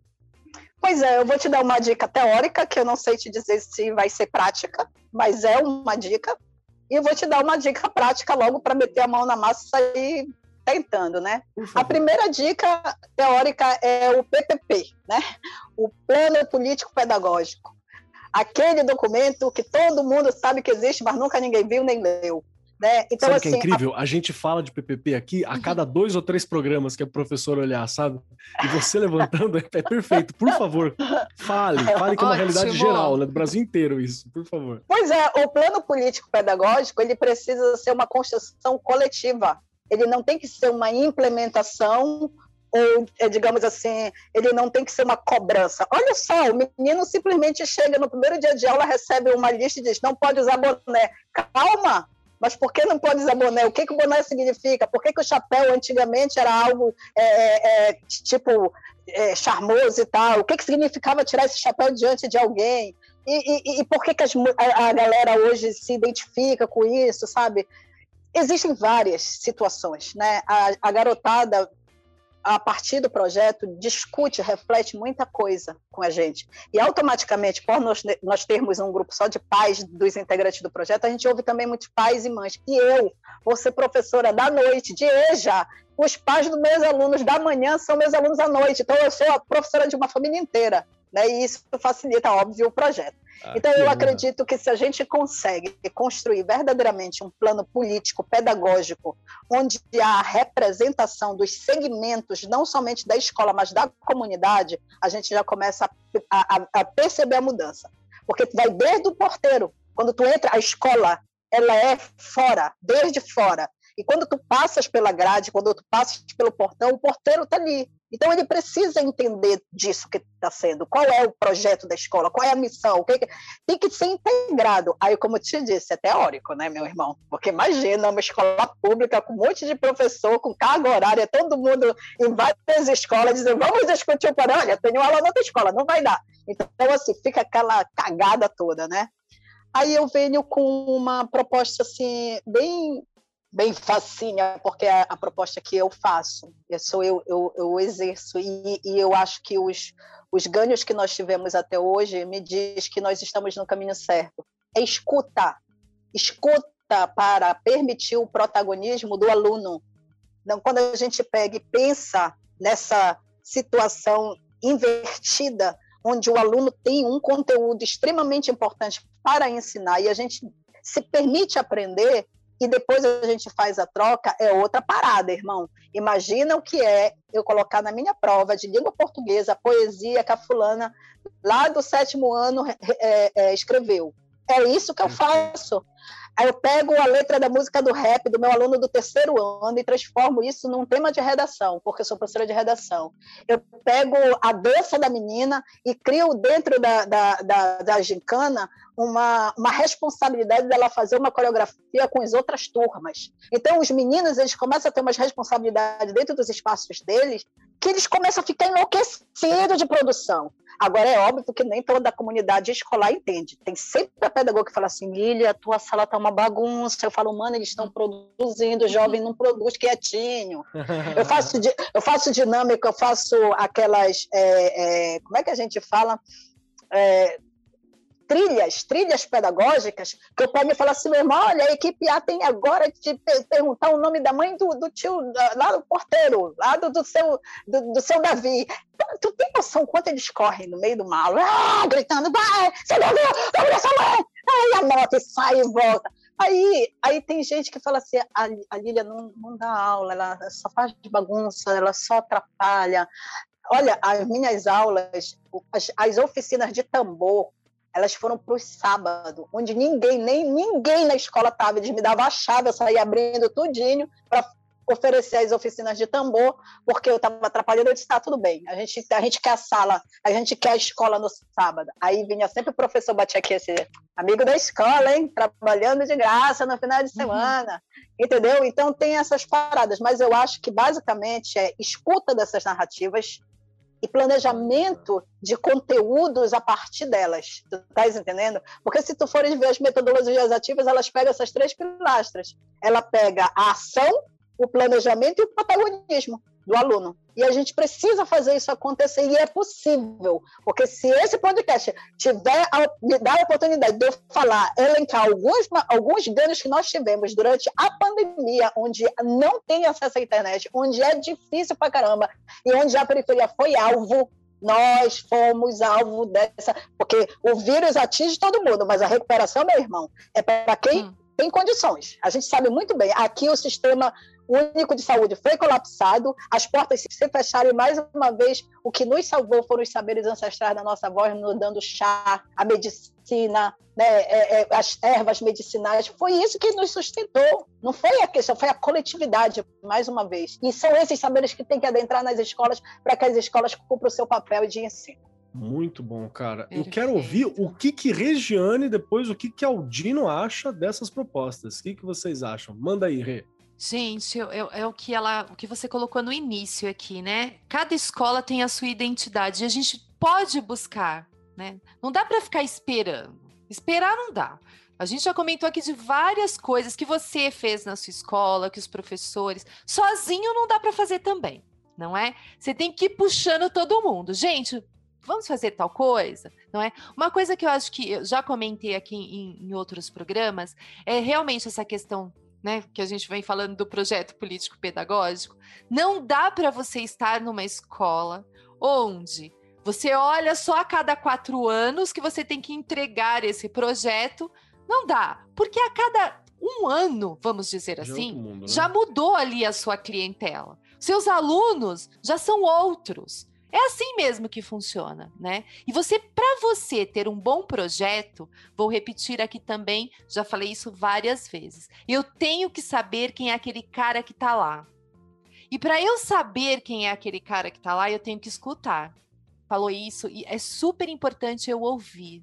[SPEAKER 3] Pois é, eu vou te dar uma dica teórica, que eu não sei te dizer se vai ser prática, mas é uma dica. E eu vou te dar uma dica prática logo para meter a mão na massa e sair tentando, né? A primeira dica teórica é o PPP, né? O Plano Político Pedagógico. Aquele documento que todo mundo sabe que existe, mas nunca ninguém viu nem leu. Né?
[SPEAKER 1] Então, sabe assim, que é assim, incrível? A... a... gente fala de PPP aqui a cada dois ou três programas que é o professor olhar, sabe? E você <laughs> levantando é perfeito. Por favor, fale. <laughs> Fale que é uma realidade geral, né? do Brasil inteiro isso, por favor.
[SPEAKER 3] Pois é, o plano político-pedagógico ele precisa ser uma construção coletiva. Ele não tem que ser uma implementação ou, é, digamos assim, ele não tem que ser uma cobrança. Olha só, o menino simplesmente chega no primeiro dia de aula, recebe uma lista e diz: não pode usar boné. Calma, mas por que não pode usar boné? O que, que o boné significa? Por que, que o chapéu antigamente era algo é, é, é, tipo é, charmoso e tal? O que, que significava tirar esse chapéu diante de alguém? E, e, e por que, que as, a, a galera hoje se identifica com isso, sabe? Existem várias situações, né? A, a garotada a partir do projeto, discute, reflete muita coisa com a gente. E automaticamente, por nós, nós termos um grupo só de pais dos integrantes do projeto, a gente ouve também muitos pais e mães. E eu vou ser professora da noite, de EJA. Os pais dos meus alunos da manhã são meus alunos à noite. Então, eu sou a professora de uma família inteira. Né? E isso facilita, óbvio, o projeto. Ah, então, eu acredito que se a gente consegue construir verdadeiramente um plano político, pedagógico, onde há a representação dos segmentos, não somente da escola, mas da comunidade, a gente já começa a, a, a perceber a mudança. Porque vai desde o porteiro. Quando tu entra, a escola, ela é fora, desde fora. E quando tu passas pela grade, quando tu passas pelo portão, o porteiro está ali. Então ele precisa entender disso que está sendo. Qual é o projeto da escola? Qual é a missão? Que... Tem que ser integrado. Aí, como eu te disse, é teórico, né, meu irmão? Porque imagina uma escola pública com um monte de professor, com carga horária, todo mundo em várias escolas dizendo, vamos discutir o plano. Olha, tenho aula na outra escola, não vai dar. Então, assim, fica aquela cagada toda, né? Aí eu venho com uma proposta assim bem bem facinha, porque é a proposta que eu faço, eu sou eu, eu, eu exerço, e, e, eu acho que os, os ganhos que nós tivemos até hoje me diz que nós estamos no caminho certo. É escuta, escuta para permitir o protagonismo do aluno. Então, quando a gente pega e pensa nessa situação invertida, onde o aluno tem um conteúdo extremamente importante para ensinar e a gente se permite aprender, e depois a gente faz a troca, é outra parada, irmão. Imagina o que é eu colocar na minha prova de língua portuguesa a poesia que a fulana lá do sétimo ano é, é, escreveu. É isso que eu faço. Aí eu pego a letra da música do rap do meu aluno do terceiro ano e transformo isso num tema de redação, porque eu sou professora de redação. Eu pego a dança da menina e crio dentro da, da, da, da gincana uma, uma responsabilidade dela fazer uma coreografia com as outras turmas. Então, os meninos eles começam a ter umas responsabilidades dentro dos espaços deles que eles começam a ficar enlouquecidos de produção. Agora, é óbvio que nem toda a comunidade escolar entende. Tem sempre a pedagoga que fala assim, Lilia, tua sala está uma bagunça. Eu falo, mano, eles estão produzindo, o jovem não produz quietinho. Eu <laughs> faço, eu faço dinâmica, eu faço aquelas... É, é, como é que a gente fala? É, trilhas, trilhas pedagógicas, que eu pego e falo assim, meu irmão, olha, a equipe A tem agora te perguntar o nome da mãe do, do tio, lá do porteiro, lá do, do seu, do, do, seu Davi. Tu tem noção quanto eles correm no meio do mal, ah, gritando, vai, você não viu, vamos essa mãe! Aí a moto sai e volta. Aí, aí tem gente que fala assim, a, a Lília não, não dá aula, ela só faz bagunça, ela só atrapalha. Olha, as minhas aulas, as, as oficinas de tambor, elas foram para o sábado, onde ninguém, nem ninguém na escola estava. Eles me davam a chave, eu saía abrindo tudinho para oferecer as oficinas de tambor, porque eu estava atrapalhando, eu disse, tá, tudo bem, a gente, a gente quer a sala, a gente quer a escola no sábado. Aí vinha sempre o professor batia aqui, esse amigo da escola, hein, trabalhando de graça no final de uhum. semana, uhum. entendeu? Então tem essas paradas, mas eu acho que basicamente é escuta dessas narrativas, e planejamento de conteúdos a partir delas. Tu estás entendendo? Porque se tu fores ver as metodologias ativas, elas pegam essas três pilastras. Ela pega a ação, o planejamento e o protagonismo do aluno. E a gente precisa fazer isso acontecer e é possível, porque se esse podcast tiver a, me dar a oportunidade de eu falar, elencar alguns, alguns ganhos que nós tivemos durante a pandemia, onde não tem acesso à internet, onde é difícil pra caramba e onde a periferia foi alvo, nós fomos alvo dessa, porque o vírus atinge todo mundo, mas a recuperação, meu irmão, é para quem hum. tem condições. A gente sabe muito bem. Aqui o sistema único de saúde foi colapsado, as portas se fecharam e, mais uma vez, o que nos salvou foram os saberes ancestrais da nossa voz, nos dando chá, a medicina, né, é, é, as ervas medicinais. Foi isso que nos sustentou. Não foi a questão, foi a coletividade, mais uma vez. E são esses saberes que têm que adentrar nas escolas para que as escolas cumpram o seu papel de ensino.
[SPEAKER 1] Muito bom, cara. Eu quero ouvir o que que Regiane, depois o que que Aldino acha dessas propostas. O que que vocês acham? Manda aí, Rê.
[SPEAKER 2] Gente, é, é, o que ela, o que você colocou no início aqui, né? Cada escola tem a sua identidade e a gente pode buscar, né? Não dá para ficar esperando. Esperar não dá. A gente já comentou aqui de várias coisas que você fez na sua escola, que os professores, sozinho não dá para fazer também. não é? Você tem que ir puxando todo mundo. Gente, vamos fazer tal coisa, não é? Uma coisa que eu acho que eu já comentei aqui em, em outros programas é realmente essa questão né, que a gente vem falando do projeto político pedagógico, não dá para você estar numa escola onde você olha só a cada quatro anos que você tem que entregar esse projeto. Não dá, porque a cada um ano, vamos dizer já é assim, mundo, né? já mudou ali a sua clientela. Seus alunos já são outros. É assim mesmo que funciona, né? E você, para você ter um bom projeto, vou repetir aqui também, já falei isso várias vezes. Eu tenho que saber quem é aquele cara que está lá. E para eu saber quem é aquele cara que está lá, eu tenho que escutar. Falou isso e é super importante eu ouvir.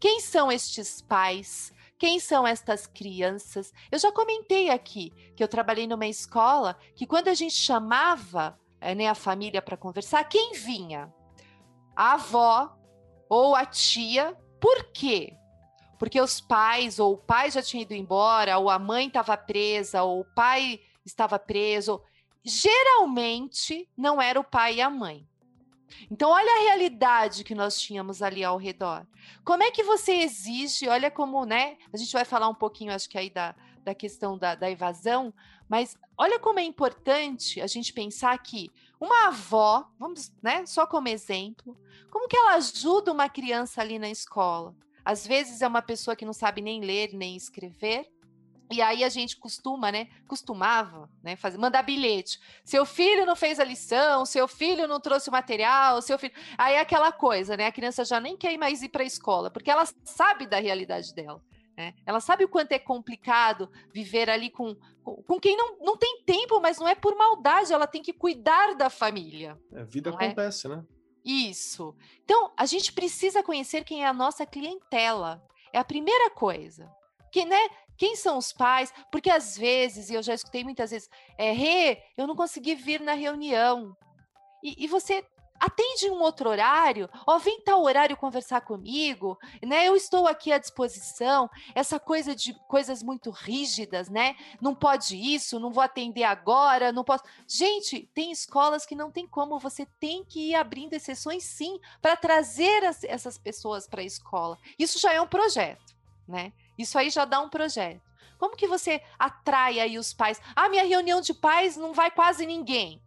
[SPEAKER 2] Quem são estes pais? Quem são estas crianças? Eu já comentei aqui que eu trabalhei numa escola que quando a gente chamava né, a família para conversar, quem vinha? A avó ou a tia. Por quê? Porque os pais, ou o pai já tinha ido embora, ou a mãe estava presa, ou o pai estava preso. Geralmente não era o pai e a mãe. Então, olha a realidade que nós tínhamos ali ao redor. Como é que você exige? Olha como, né? A gente vai falar um pouquinho, acho que aí da, da questão da, da evasão, mas olha como é importante a gente pensar que uma avó, vamos, né, só como exemplo, como que ela ajuda uma criança ali na escola? Às vezes é uma pessoa que não sabe nem ler nem escrever, e aí a gente costuma, né? Costumava, né? Fazer, mandar bilhete. Seu filho não fez a lição, seu filho não trouxe o material, seu filho. Aí é aquela coisa, né? A criança já nem quer mais ir para a escola, porque ela sabe da realidade dela. Né? Ela sabe o quanto é complicado viver ali com, com, com, quem não, não tem tempo, mas não é por maldade, ela tem que cuidar da família.
[SPEAKER 1] A é, vida é? acontece,
[SPEAKER 2] é?
[SPEAKER 1] né?
[SPEAKER 2] Isso. Então, a gente precisa conhecer quem é a nossa clientela. É a primeira coisa. Que, né? Quem são os pais? Porque às vezes, e eu já escutei muitas vezes, é, Rê, eu não consegui vir na reunião. E, e você atende um outro horário, ó, vem tal horário conversar comigo, né? Eu estou aqui à disposição. Essa coisa de coisas muito rígidas, né? Não pode isso, não vou atender agora, não posso. Gente, tem escolas que não tem como, você tem que ir abrindo exceções sim para trazer as, essas pessoas para a escola. Isso já é um projeto, né? Isso aí já dá um projeto. Como que você atrai aí os pais? Ah, minha reunião de pais não vai quase ninguém.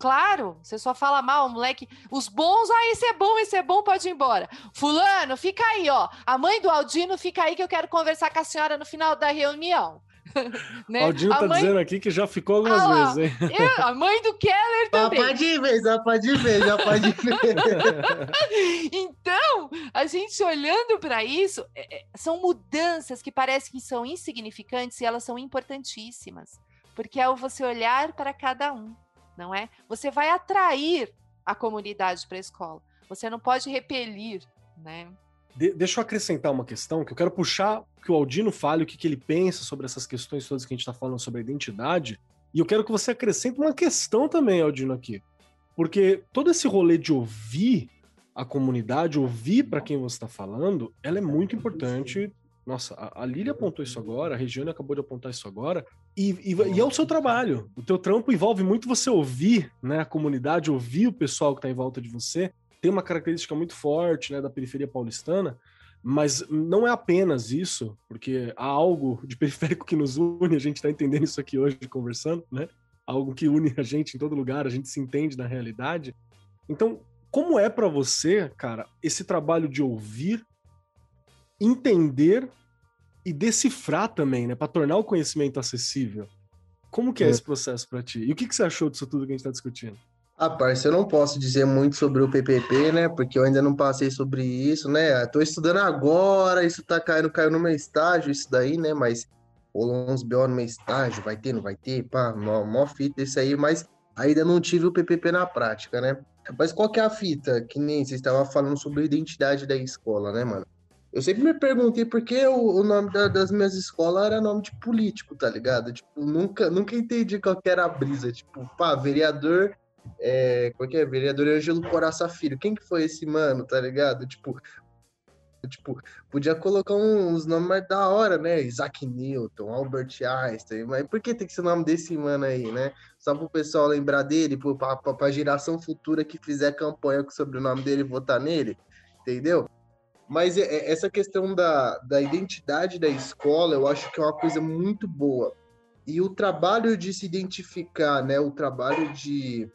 [SPEAKER 2] Claro, você só fala mal, moleque. Os bons, ah, esse é bom, esse é bom, pode ir embora. Fulano, fica aí, ó. A mãe do Aldino fica aí que eu quero conversar com a senhora no final da reunião. <laughs>
[SPEAKER 1] né? Aldino tá mãe... dizendo aqui que já ficou algumas ah, vezes, hein? <laughs>
[SPEAKER 2] Eu, a mãe do Keller também.
[SPEAKER 4] Já pode ver, já pode ver, já pode <laughs> ver.
[SPEAKER 2] então, a gente olhando para isso, é, é, são mudanças que parecem que são insignificantes e elas são importantíssimas. Porque é o você olhar para cada um não é? Você vai atrair a comunidade para a escola. Você não pode repelir, né?
[SPEAKER 1] De deixa eu acrescentar uma questão que eu quero puxar que o Aldino fale o que, que ele pensa sobre essas questões todas que a gente está falando sobre a identidade. E eu quero que você acrescente uma questão também, Aldino, aqui. Porque todo esse rolê de ouvir a comunidade, ouvir para quem você está falando, ela é muito importante nossa, a, Lília apontou isso agora, a Regiane acabou de apontar isso agora, e, e, e, é o seu trabalho. O teu trampo envolve muito você ouvir né, a comunidade, ouvir o pessoal que está em volta de você. Tem uma característica muito forte né, da periferia paulistana, mas não é apenas isso, porque há algo de periférico que nos une, a gente está entendendo isso aqui hoje conversando, né? Algo que une a gente em todo lugar, a gente se entende na realidade. Então, como é para você, cara, esse trabalho de ouvir entender e decifrar também, né? Para tornar o conhecimento acessível. Como que é, é. esse processo para ti? E o que, que você achou disso tudo que a gente está discutindo?
[SPEAKER 4] Ah, parça, eu não posso dizer muito sobre o PPP, né? Porque eu ainda não passei sobre isso, né? Estou estudando agora, isso tá caindo, caiu no meu estágio, isso daí, né? Mas rolou uns BO no meu estágio, vai ter, não vai ter, pá, mó, mó fita isso aí, mas ainda não tive o PPP na prática, né? Mas qual que é a fita? Que nem vocês estavam falando sobre a identidade da escola, né, mano? Eu sempre me perguntei por que o, o nome da, das minhas escolas era nome de político, tá ligado? Tipo, nunca, nunca entendi qual era a brisa. Tipo, pá, vereador. É, qual que é? Vereador Ângelo Coraça Filho. Quem que foi esse mano, tá ligado? Tipo, Tipo, podia colocar uns nomes mais da hora, né? Isaac Newton, Albert Einstein, mas por que tem que ser o nome desse mano aí, né? Só para o pessoal lembrar dele, para a geração futura que fizer campanha com o sobrenome dele votar nele, entendeu? Mas é, é, essa questão da, da identidade da escola, eu acho que é uma coisa muito boa. E o trabalho de se identificar, né? O trabalho de,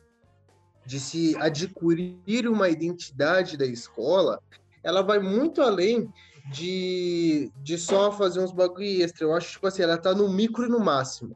[SPEAKER 4] de se adquirir uma identidade da escola, ela vai muito além de, de só fazer uns bagulho extra. Eu acho, tipo assim, ela tá no micro e no máximo.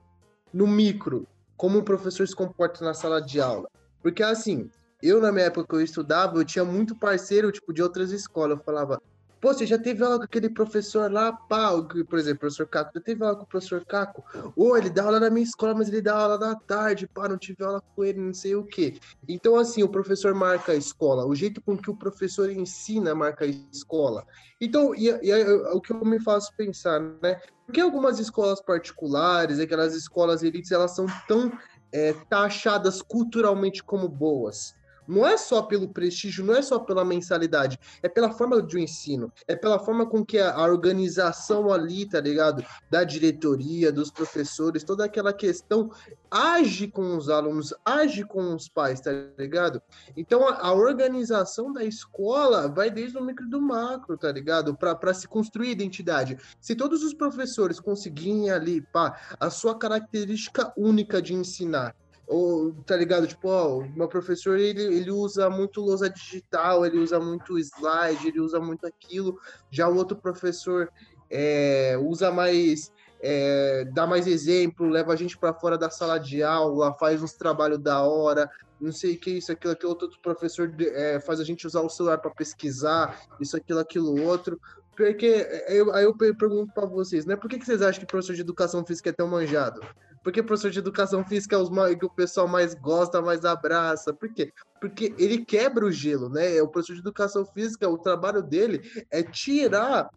[SPEAKER 4] No micro, como o professor se comporta na sala de aula. Porque, assim, eu, na minha época que eu estudava, eu tinha muito parceiro, tipo, de outras escolas. Eu falava, Pô, você já teve aula com aquele professor lá, pá, por exemplo, o professor Caco, já teve aula com o professor Caco? Ou ele dá aula na minha escola, mas ele dá aula da tarde, pá, não tive aula com ele, não sei o quê. Então, assim, o professor marca a escola, o jeito com que o professor ensina marca a escola. Então, e, e o que eu me faço pensar, né? Por que algumas escolas particulares, aquelas escolas elites, elas são tão é, taxadas culturalmente como boas? Não é só pelo prestígio, não é só pela mensalidade, é pela forma do ensino, é pela forma com que a, organização ali, tá ligado? Da diretoria, dos professores, toda aquela questão age com os alunos, age com os pais, tá ligado? Então a, a organização da escola vai desde o micro do macro, tá ligado? Para se construir identidade. Se todos os professores conseguirem ali, pá, a sua característica única de ensinar, ou, tá ligado? Tipo, ó, meu professor, ele, ele usa muito lousa digital, ele usa muito slide, ele usa muito aquilo. Já o outro professor é, usa mais, é, dá mais exemplo, leva a gente para fora da sala de aula, faz uns trabalhos da hora, não sei o que, isso, aquilo, aquilo. Outro professor é, faz a gente usar o celular para pesquisar, isso, aquilo, aquilo, outro. Porque eu, aí eu pergunto para vocês, né? Por que, que vocês acham que professor de educação física é tão manjado? Porque professor de educação física é os que o pessoal mais gosta, mais abraça. Por quê? Porque ele quebra o gelo, né? O professor de educação física, o trabalho dele é tirar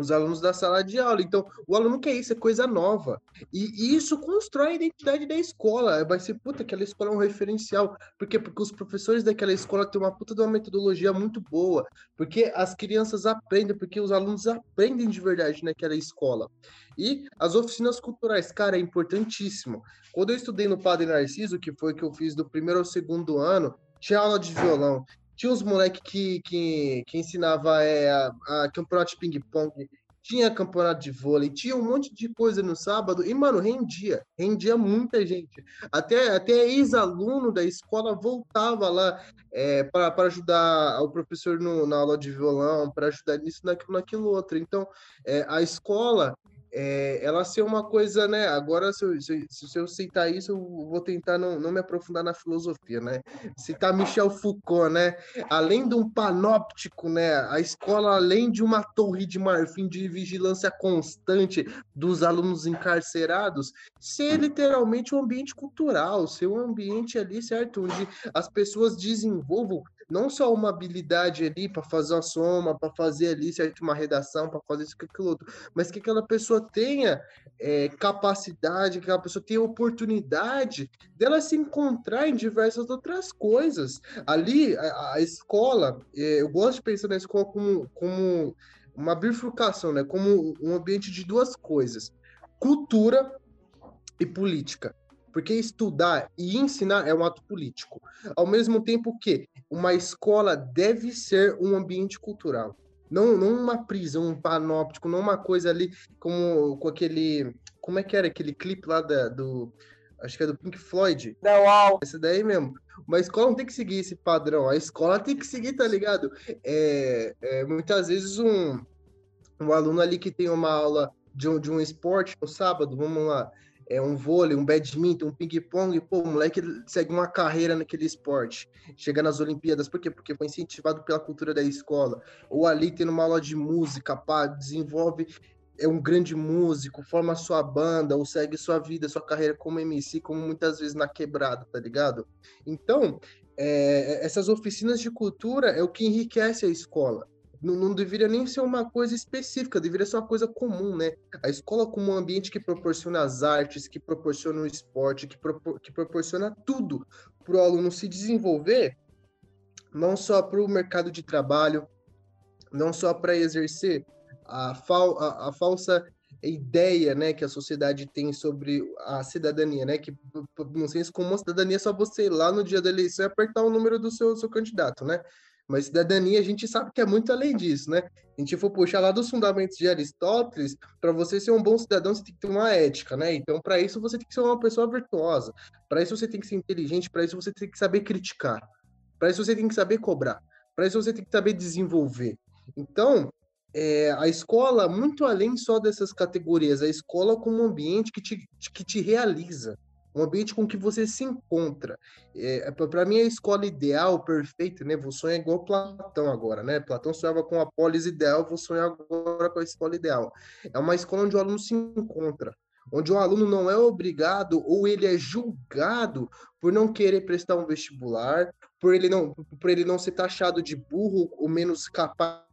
[SPEAKER 4] os alunos da sala de aula. Então, o aluno quer isso, é coisa nova. E, isso constrói a identidade da escola. Vai ser, puta, aquela escola é um referencial. Por quê? Porque os professores daquela escola têm uma puta de uma metodologia muito boa. Porque as crianças aprendem, porque os alunos aprendem de verdade naquela escola. E as oficinas culturais, cara, é importantíssimo. Quando eu estudei no Padre Narciso, que foi que eu fiz do primeiro ao segundo ano, tinha aula de violão, tinha uns moleques que, que, que ensinava é, a, a campeonato de ping-pong, tinha campeonato de vôlei, tinha um monte de coisa no sábado, e, mano, rendia, rendia muita gente. Até, até ex-aluno da escola voltava lá é, para ajudar o professor no, na aula de violão, para ajudar nisso, naquilo, naquilo outro. Então, é, a escola é, ela ser uma coisa, né? Agora, se eu, se, se eu citar isso, eu vou tentar não, não me aprofundar na filosofia, né? Citar Michel Foucault, né? Além de um panóptico, né? A escola, além de uma torre de marfim de vigilância constante dos alunos encarcerados, ser literalmente um ambiente cultural, ser um ambiente ali, certo? Onde as pessoas desenvolvam não só uma habilidade ali para fazer uma soma, para fazer ali certo, uma redação, para fazer isso, aquilo outro, mas que aquela pessoa tenha é, capacidade, que aquela pessoa tenha oportunidade dela se encontrar em diversas outras coisas. Ali, a, a escola, é, eu gosto de pensar na escola como, como uma bifurcação, né? como um ambiente de duas coisas: cultura e política. Porque estudar e ensinar é um ato político. Ao mesmo tempo que uma escola deve ser um ambiente cultural. Não, não uma prisão, um panóptico, não uma coisa ali como com aquele. Como é que era aquele clipe lá da, do. Acho que é do Pink Floyd.
[SPEAKER 3] The Wall.
[SPEAKER 4] Esse daí mesmo. Uma escola não tem que seguir esse padrão. A escola tem que seguir, tá ligado? É, é muitas vezes um, um aluno ali que tem uma aula de um, de um esporte no sábado, vamos lá, é, um vôlei, um badminton, um ping-pong, pô, o moleque segue uma carreira naquele esporte, chega nas Olimpíadas, por quê? Porque foi incentivado pela cultura da escola, ou ali tendo uma aula de música, pá, desenvolve, é um grande músico, forma sua banda, ou segue sua vida, sua carreira como MC, como muitas vezes na quebrada, tá ligado? Então, é, essas oficinas de cultura é o que enriquece a escola não, não, deveria nem ser uma coisa específica, deveria ser uma coisa comum, né? A escola como um ambiente que proporciona as artes, que proporciona o esporte, que, propor, que proporciona tudo para o aluno se desenvolver, não só para o mercado de trabalho, não só para exercer a, fal, a, a, falsa ideia, né, que a sociedade tem sobre a cidadania, né, que não sei se como a cidadania é só você ir lá no dia da eleição e apertar o número do seu, seu candidato, né? Mas cidadania a gente sabe que é muito além disso, né? A gente for puxar lá dos fundamentos de Aristóteles, para você ser um bom cidadão, você tem que ter uma ética, né? Então, para isso, você tem que ser uma pessoa virtuosa. Para isso, você tem que ser inteligente. Para isso, você tem que saber criticar. Para isso, você tem que saber cobrar. Para isso, você tem que saber desenvolver. Então, é, a escola, muito além só dessas categorias, a escola como um ambiente que te, que te realiza um ambiente com que você se encontra. É, para mim, a escola ideal, perfeita, né? Vou sonhar igual Platão agora, né? Platão sonhava com a polis ideal, vou sonhar agora com a escola ideal. É uma escola onde o aluno se encontra, onde o aluno não é obrigado ou ele é julgado por não querer prestar um vestibular, por ele não, por ele não ser taxado de burro ou menos capaz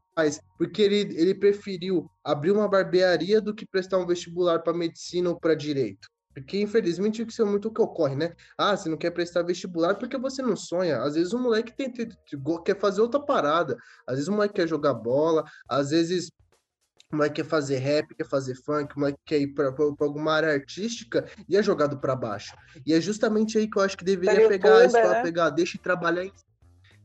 [SPEAKER 4] porque ele, ele preferiu abrir uma barbearia do que prestar um vestibular para medicina ou para direito. Porque, infelizmente, isso é muito o que ocorre, né? Ah, você não quer prestar vestibular porque você não sonha. Às vezes o moleque tem, quer fazer outra parada. Às vezes o moleque quer jogar bola. Às vezes o moleque quer fazer rap, quer fazer funk. O moleque quer ir para alguma área artística e é jogado para baixo. E é justamente aí que eu acho que deveria pegar, YouTube, né? pegar, deixa e trabalhar em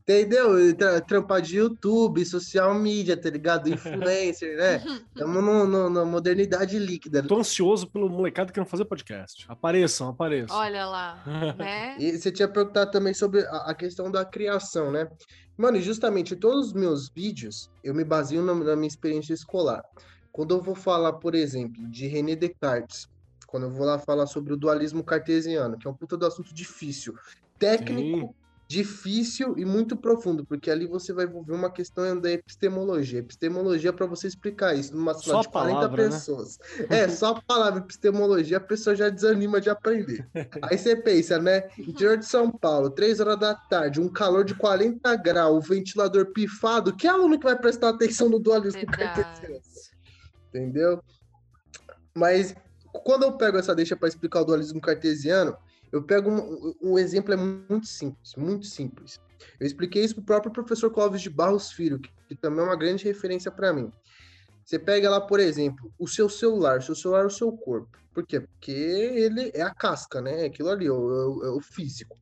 [SPEAKER 4] Entendeu? Tra trampar de YouTube, social media, tá ligado? <laughs> Influencer, né? <laughs> Estamos na modernidade líquida.
[SPEAKER 1] Tô ansioso pelo molecado que não fazer podcast. Apareçam, apareçam.
[SPEAKER 2] Olha lá, <laughs> né?
[SPEAKER 4] e você tinha perguntado também sobre a, a, questão da criação, né? Mano, justamente todos os meus vídeos, eu me baseio na, na minha experiência escolar. Quando eu vou falar, por exemplo, de René Descartes, quando eu vou lá falar sobre o dualismo cartesiano, que é um puta do assunto difícil, técnico, Sim difícil e muito profundo, porque ali você vai envolver uma questão da epistemologia. Epistemologia, para você explicar isso numa sala de 40 palavra, né? pessoas. Né? É, só a palavra epistemologia, a pessoa já desanima de aprender. Aí você pensa, né? Interior de São Paulo, 3 horas da tarde, um calor de 40 graus, o ventilador pifado, que aluno que vai prestar atenção no dualismo cartesiano? Entendeu? Mas quando eu pego essa deixa para explicar o dualismo cartesiano, eu pego um, um, exemplo é muito simples, muito simples. Eu expliquei isso para o próprio professor Clóvis de Barros Filho, que, que também é uma grande referência para mim. Você pega lá, por exemplo, o seu celular, o seu celular é o seu corpo. Por quê? Porque ele é a casca, né? Aquilo ali, é o, é o físico.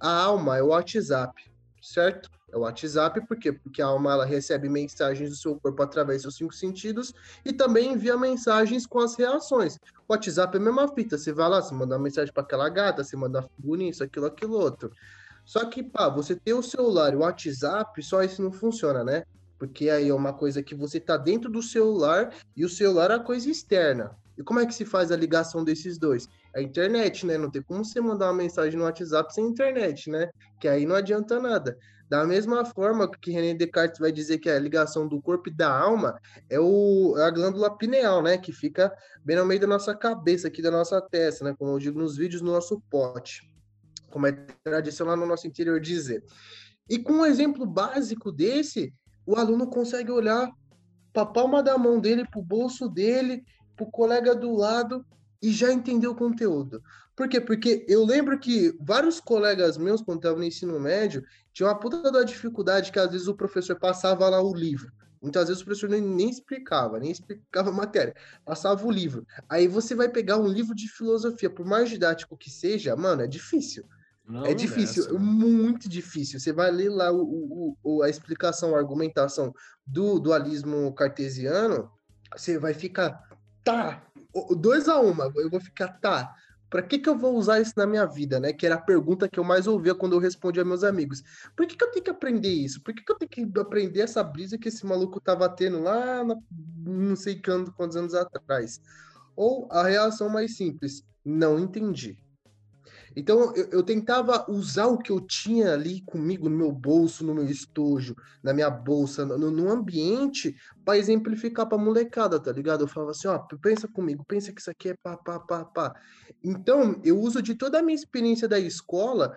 [SPEAKER 4] A alma é o WhatsApp, certo? É o WhatsApp, por quê? Porque a alma ela recebe mensagens do seu corpo através dos cinco sentidos e também envia mensagens com as reações. O WhatsApp é a mesma fita, você vai lá, você manda uma mensagem para aquela gata, você manda figurinha, isso, aquilo, aquilo outro. Só que, pá, você ter o celular e o WhatsApp, só isso não funciona, né? Porque aí é uma coisa que você tá dentro do celular e o celular é a coisa externa. E como é que se faz a ligação desses dois? A internet, né? Não tem como você mandar uma mensagem no WhatsApp sem internet, né? Que aí não adianta nada. Da mesma forma que René Descartes vai dizer que a ligação do corpo e da alma é, o, é a glândula pineal, né? Que fica bem no meio da nossa cabeça, aqui da nossa testa, né? Como eu digo nos vídeos, no nosso pote. Como é tradicional no nosso interior dizer. E com um exemplo básico desse, o aluno consegue olhar para a palma da mão dele, para o bolso dele, para o colega do lado e já entender o conteúdo. Por quê? Porque eu lembro que vários colegas meus, quando estavam no ensino médio, tinham uma puta da dificuldade que às vezes o professor passava lá o livro. Muitas vezes o professor nem, nem explicava, nem explicava a matéria, passava o livro. Aí você vai pegar um livro de filosofia, por mais didático que seja, mano, é difícil. Não, é difícil, é muito difícil. Você vai ler lá o, o, o, a explicação, a argumentação do dualismo cartesiano, você vai ficar, tá, dois a uma, eu vou ficar, tá, para que, que eu vou usar isso na minha vida, né? Que era a pergunta que eu mais ouvia quando eu respondia a meus amigos. Por que, que eu tenho que aprender isso? Por que, que eu tenho que aprender essa brisa que esse maluco tava tendo lá, na, não sei quantos anos atrás? Ou a reação mais simples, não entendi. Então eu, eu, tentava usar o que eu tinha ali comigo no meu bolso, no meu estojo, na minha bolsa, no, no ambiente, para exemplificar para molecada, tá ligado? Eu falava assim, ó, pensa comigo, pensa que isso aqui é pá, pá, pá, pá. Então eu uso de toda a minha experiência da escola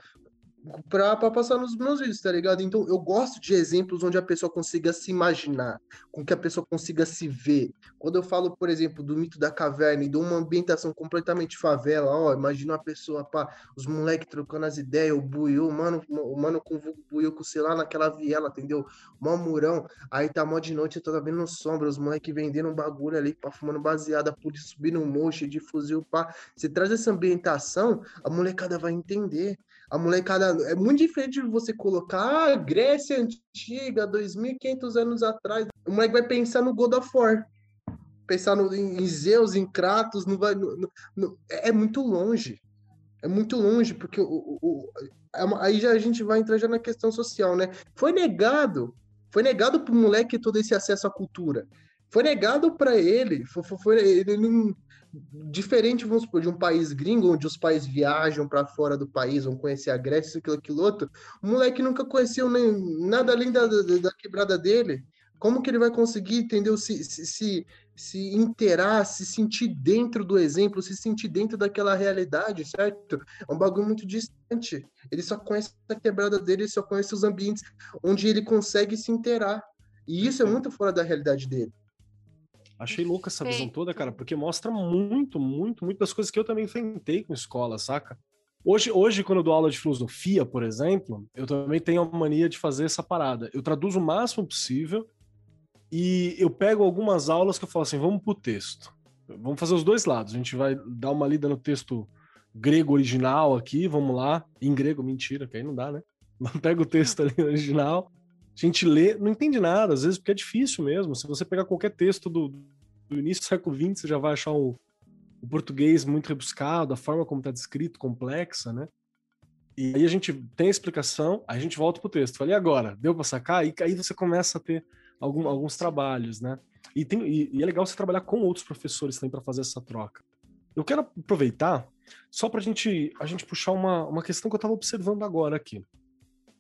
[SPEAKER 4] pra, pra passar nos meus vídeos, tá ligado? Então eu gosto de exemplos onde a pessoa consiga se imaginar, com que a pessoa consiga se ver. Quando eu falo, por exemplo, do mito da caverna e de uma ambientação completamente favela, ó, imagina uma pessoa, pá, os moleques trocando as ideias, o buiu, mano, o mano com o buiu, com sei lá, naquela viela, entendeu? Mó murão, aí tá mó de noite, eu tô vendo sombra, os moleques vendendo um bagulho ali, pá, fumando baseada, polícia subindo um moche de fuzil, pá. Você traz essa ambientação, a molecada vai entender. A molecada é muito diferente de você colocar ah, Grécia antiga, 2500 anos atrás. O moleque vai pensar no God of War. Pensar no, em Zeus, em Kratos, não vai, no, no, é muito longe. É muito longe, porque o, o, o, é aí já a gente vai entrar já na questão social, né? Foi negado, foi negado pro moleque todo esse acesso à cultura. Foi negado para ele, foi, foi, ele não, diferente, vamos supor, de um país gringo, onde os pais viajam para fora do país, vão conhecer a Grécia, aquilo, aquilo outro, o moleque nunca conheceu nem, nada além da, da, da, quebrada dele. Como que ele vai conseguir, entendeu? Se, se, se, se interar, se sentir dentro do exemplo, se sentir dentro daquela realidade, certo? É um bagulho muito distante. Ele só conhece a quebrada dele, ele só conhece os ambientes onde ele consegue se interar. E isso é muito fora da realidade dele.
[SPEAKER 1] Achei louca essa visão toda, cara, porque mostra muito, muito, muito das coisas que eu também enfrentei com escola, saca? Hoje, hoje, quando eu dou aula de filosofia, por exemplo, eu também tenho a mania de fazer essa parada. Eu traduzo o máximo possível e eu pego algumas aulas que eu falo assim, vamos pro texto. Vamos fazer os dois lados. A gente vai dar uma lida no texto grego original aqui, vamos lá. Em grego, mentira, que aí não dá, né? <laughs> Pega o texto ali original a gente lê, não entende nada, às vezes porque é difícil mesmo. Se você pegar qualquer texto do, do início do século XX, você já vai achar o, o português muito rebuscado, a forma como está descrito, complexa, né? E aí a gente tem a explicação, a gente volta pro texto. Falei, agora? Deu para sacar? E aí você começa a ter algum, alguns trabalhos, né? E, tem, e, e, é legal você trabalhar com outros professores também para fazer essa troca. Eu quero aproveitar só para gente, a gente puxar uma, uma questão que eu estava observando agora aqui.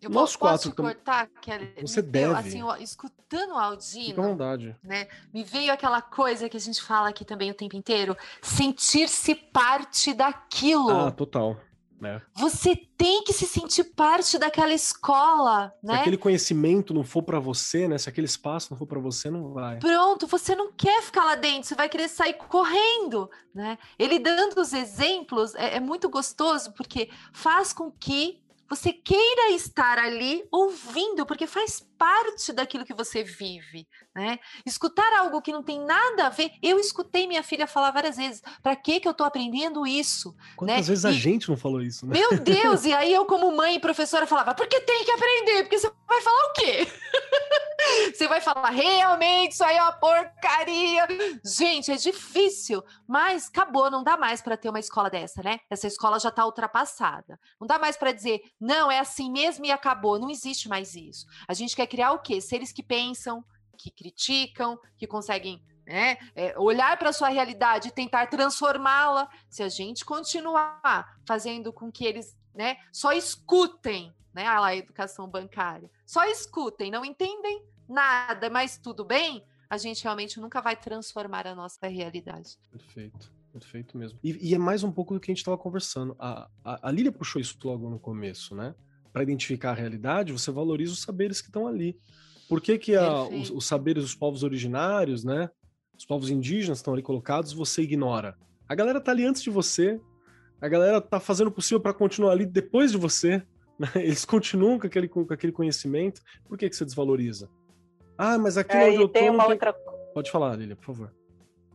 [SPEAKER 2] Eu Nós posso, quatro posso cortar, Kelly?
[SPEAKER 1] Você me deve.
[SPEAKER 2] assim, ó, escutando o Aldino.
[SPEAKER 1] Fica à vontade.
[SPEAKER 2] Né, me veio aquela coisa que a gente fala aqui também o tempo inteiro: sentir-se parte daquilo.
[SPEAKER 1] Ah, total. É.
[SPEAKER 2] Você tem que se sentir parte daquela escola, né?
[SPEAKER 1] Se aquele conhecimento não for para você, né? Se aquele espaço não for para você, não vai.
[SPEAKER 2] Pronto, você não quer ficar lá dentro, você vai querer sair correndo, né? Ele dando os exemplos é, é muito gostoso porque faz com que você queira estar ali ouvindo, porque faz parte daquilo que você vive, né? Escutar algo que não tem nada a ver. Eu escutei minha filha falar várias vezes: para que que eu tô aprendendo isso?
[SPEAKER 1] Quantas
[SPEAKER 2] né?
[SPEAKER 1] vezes e, a gente não falou isso, né?
[SPEAKER 2] Meu Deus! <laughs> e aí eu, como mãe e professora, falava: porque tem que aprender, porque você vai falar o quê? <laughs> Você vai falar, realmente, isso aí é uma porcaria. Gente, é difícil, mas acabou, não dá mais para ter uma escola dessa, né? Essa escola já está ultrapassada. Não dá mais para dizer, não, é assim mesmo e acabou. Não existe mais isso. A gente quer criar o quê? Seres que pensam, que criticam, que conseguem né? É, olhar para a sua realidade e tentar transformá-la. Se a gente continuar fazendo com que eles né, só escutem né, a educação bancária, só escutem, não entendem nada, mas tudo bem, a gente realmente nunca vai transformar a nossa realidade.
[SPEAKER 1] Perfeito, perfeito mesmo. E, e é mais um pouco do que a gente estava conversando. A, a, a Lília puxou isso logo no começo, né? Para identificar a realidade, você valoriza os saberes que estão ali. Por que, que a, os, os, saberes dos povos originários, né? Os povos indígenas estão ali colocados, você ignora. A galera tá ali antes de você, a galera tá fazendo o possível para continuar ali depois de você. <laughs> Né? Eles continuam com aquele, com aquele conhecimento. Por que, que você desvaloriza? Ah, mas aqui é, onde eu
[SPEAKER 3] tem tô, uma tem... outra...
[SPEAKER 1] Pode falar, Lilia, por favor.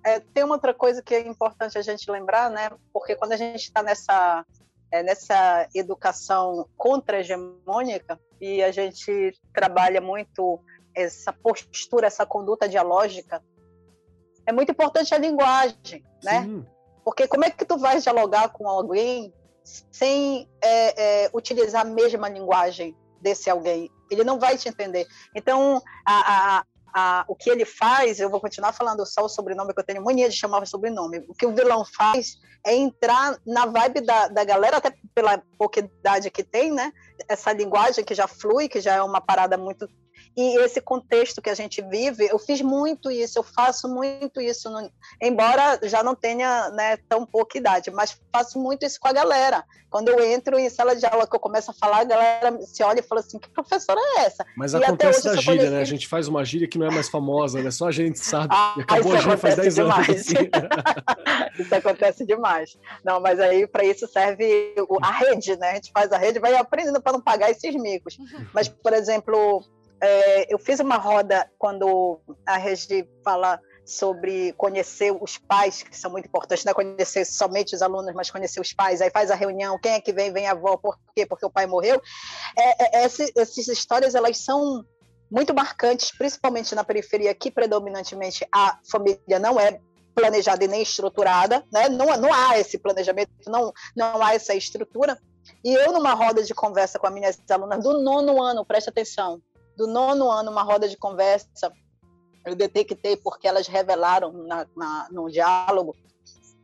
[SPEAKER 3] É, tem uma outra coisa que é importante a gente lembrar, né? Porque quando a gente está nessa, é, nessa educação contra-hegemônica e a gente trabalha muito essa postura, essa conduta dialógica, é muito importante a linguagem, né? Sim. Porque como é que tu vais dialogar com alguém sem é, é, utilizar a mesma linguagem desse alguém? ele não vai te entender. Então, a, a, a, o que ele faz, eu vou continuar falando só o sobrenome, que eu tenho mania de chamar o sobrenome. O que o vilão faz é entrar na vibe da, da galera, até pela pouca idade que tem, né? Essa linguagem que já flui, que já é uma parada muito. E esse contexto que a gente vive, eu fiz muito isso, eu faço muito isso, no, embora já não tenha né, tão pouca idade, mas faço muito isso com a galera. Quando eu entro em sala de aula, que eu começo a falar, a galera se olha e fala assim: que professora é essa?
[SPEAKER 1] Mas e acontece da gíria, conheci... né? A gente faz uma gíria que não é mais famosa, né? Só a gente sabe. Ah, e acabou a gíria faz 10 anos. Assim. <laughs> <laughs>
[SPEAKER 3] isso acontece demais. Não, mas aí para isso serve a rede, né? A gente faz a rede vai aprendendo para não pagar esses micos. <laughs> Mas, por exemplo, é, eu fiz uma roda quando a Regi fala sobre conhecer os pais, que são muito importantes, não é conhecer somente os alunos, mas conhecer os pais. Aí faz a reunião, quem é que vem? Vem a avó, por quê? Porque o pai morreu. É, é, esse, essas histórias, elas são muito marcantes, principalmente na periferia, que predominantemente a família não é planejada e nem estruturada, né? não, não há esse planejamento, não, não há essa estrutura. E eu, numa roda de conversa com as minhas alunas do nono ano, preste atenção, do nono ano, uma roda de conversa, eu detectei porque elas revelaram na, na, no diálogo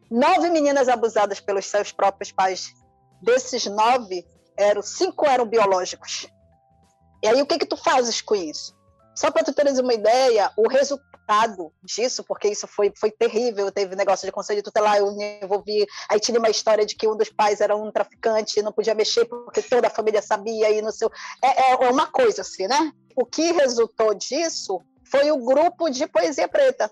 [SPEAKER 3] nove meninas abusadas pelos seus próprios pais. Desses nove, eram cinco eram biológicos. E aí o que que tu fazes com isso? Só para tu teres uma ideia, o resultado disso, porque isso foi, foi terrível, teve negócio de conselho tutelar, eu me envolvi, aí tinha uma história de que um dos pais era um traficante, não podia mexer porque toda a família sabia, e no seu... É, é uma coisa assim, né? O que resultou disso foi o grupo de Poesia Preta,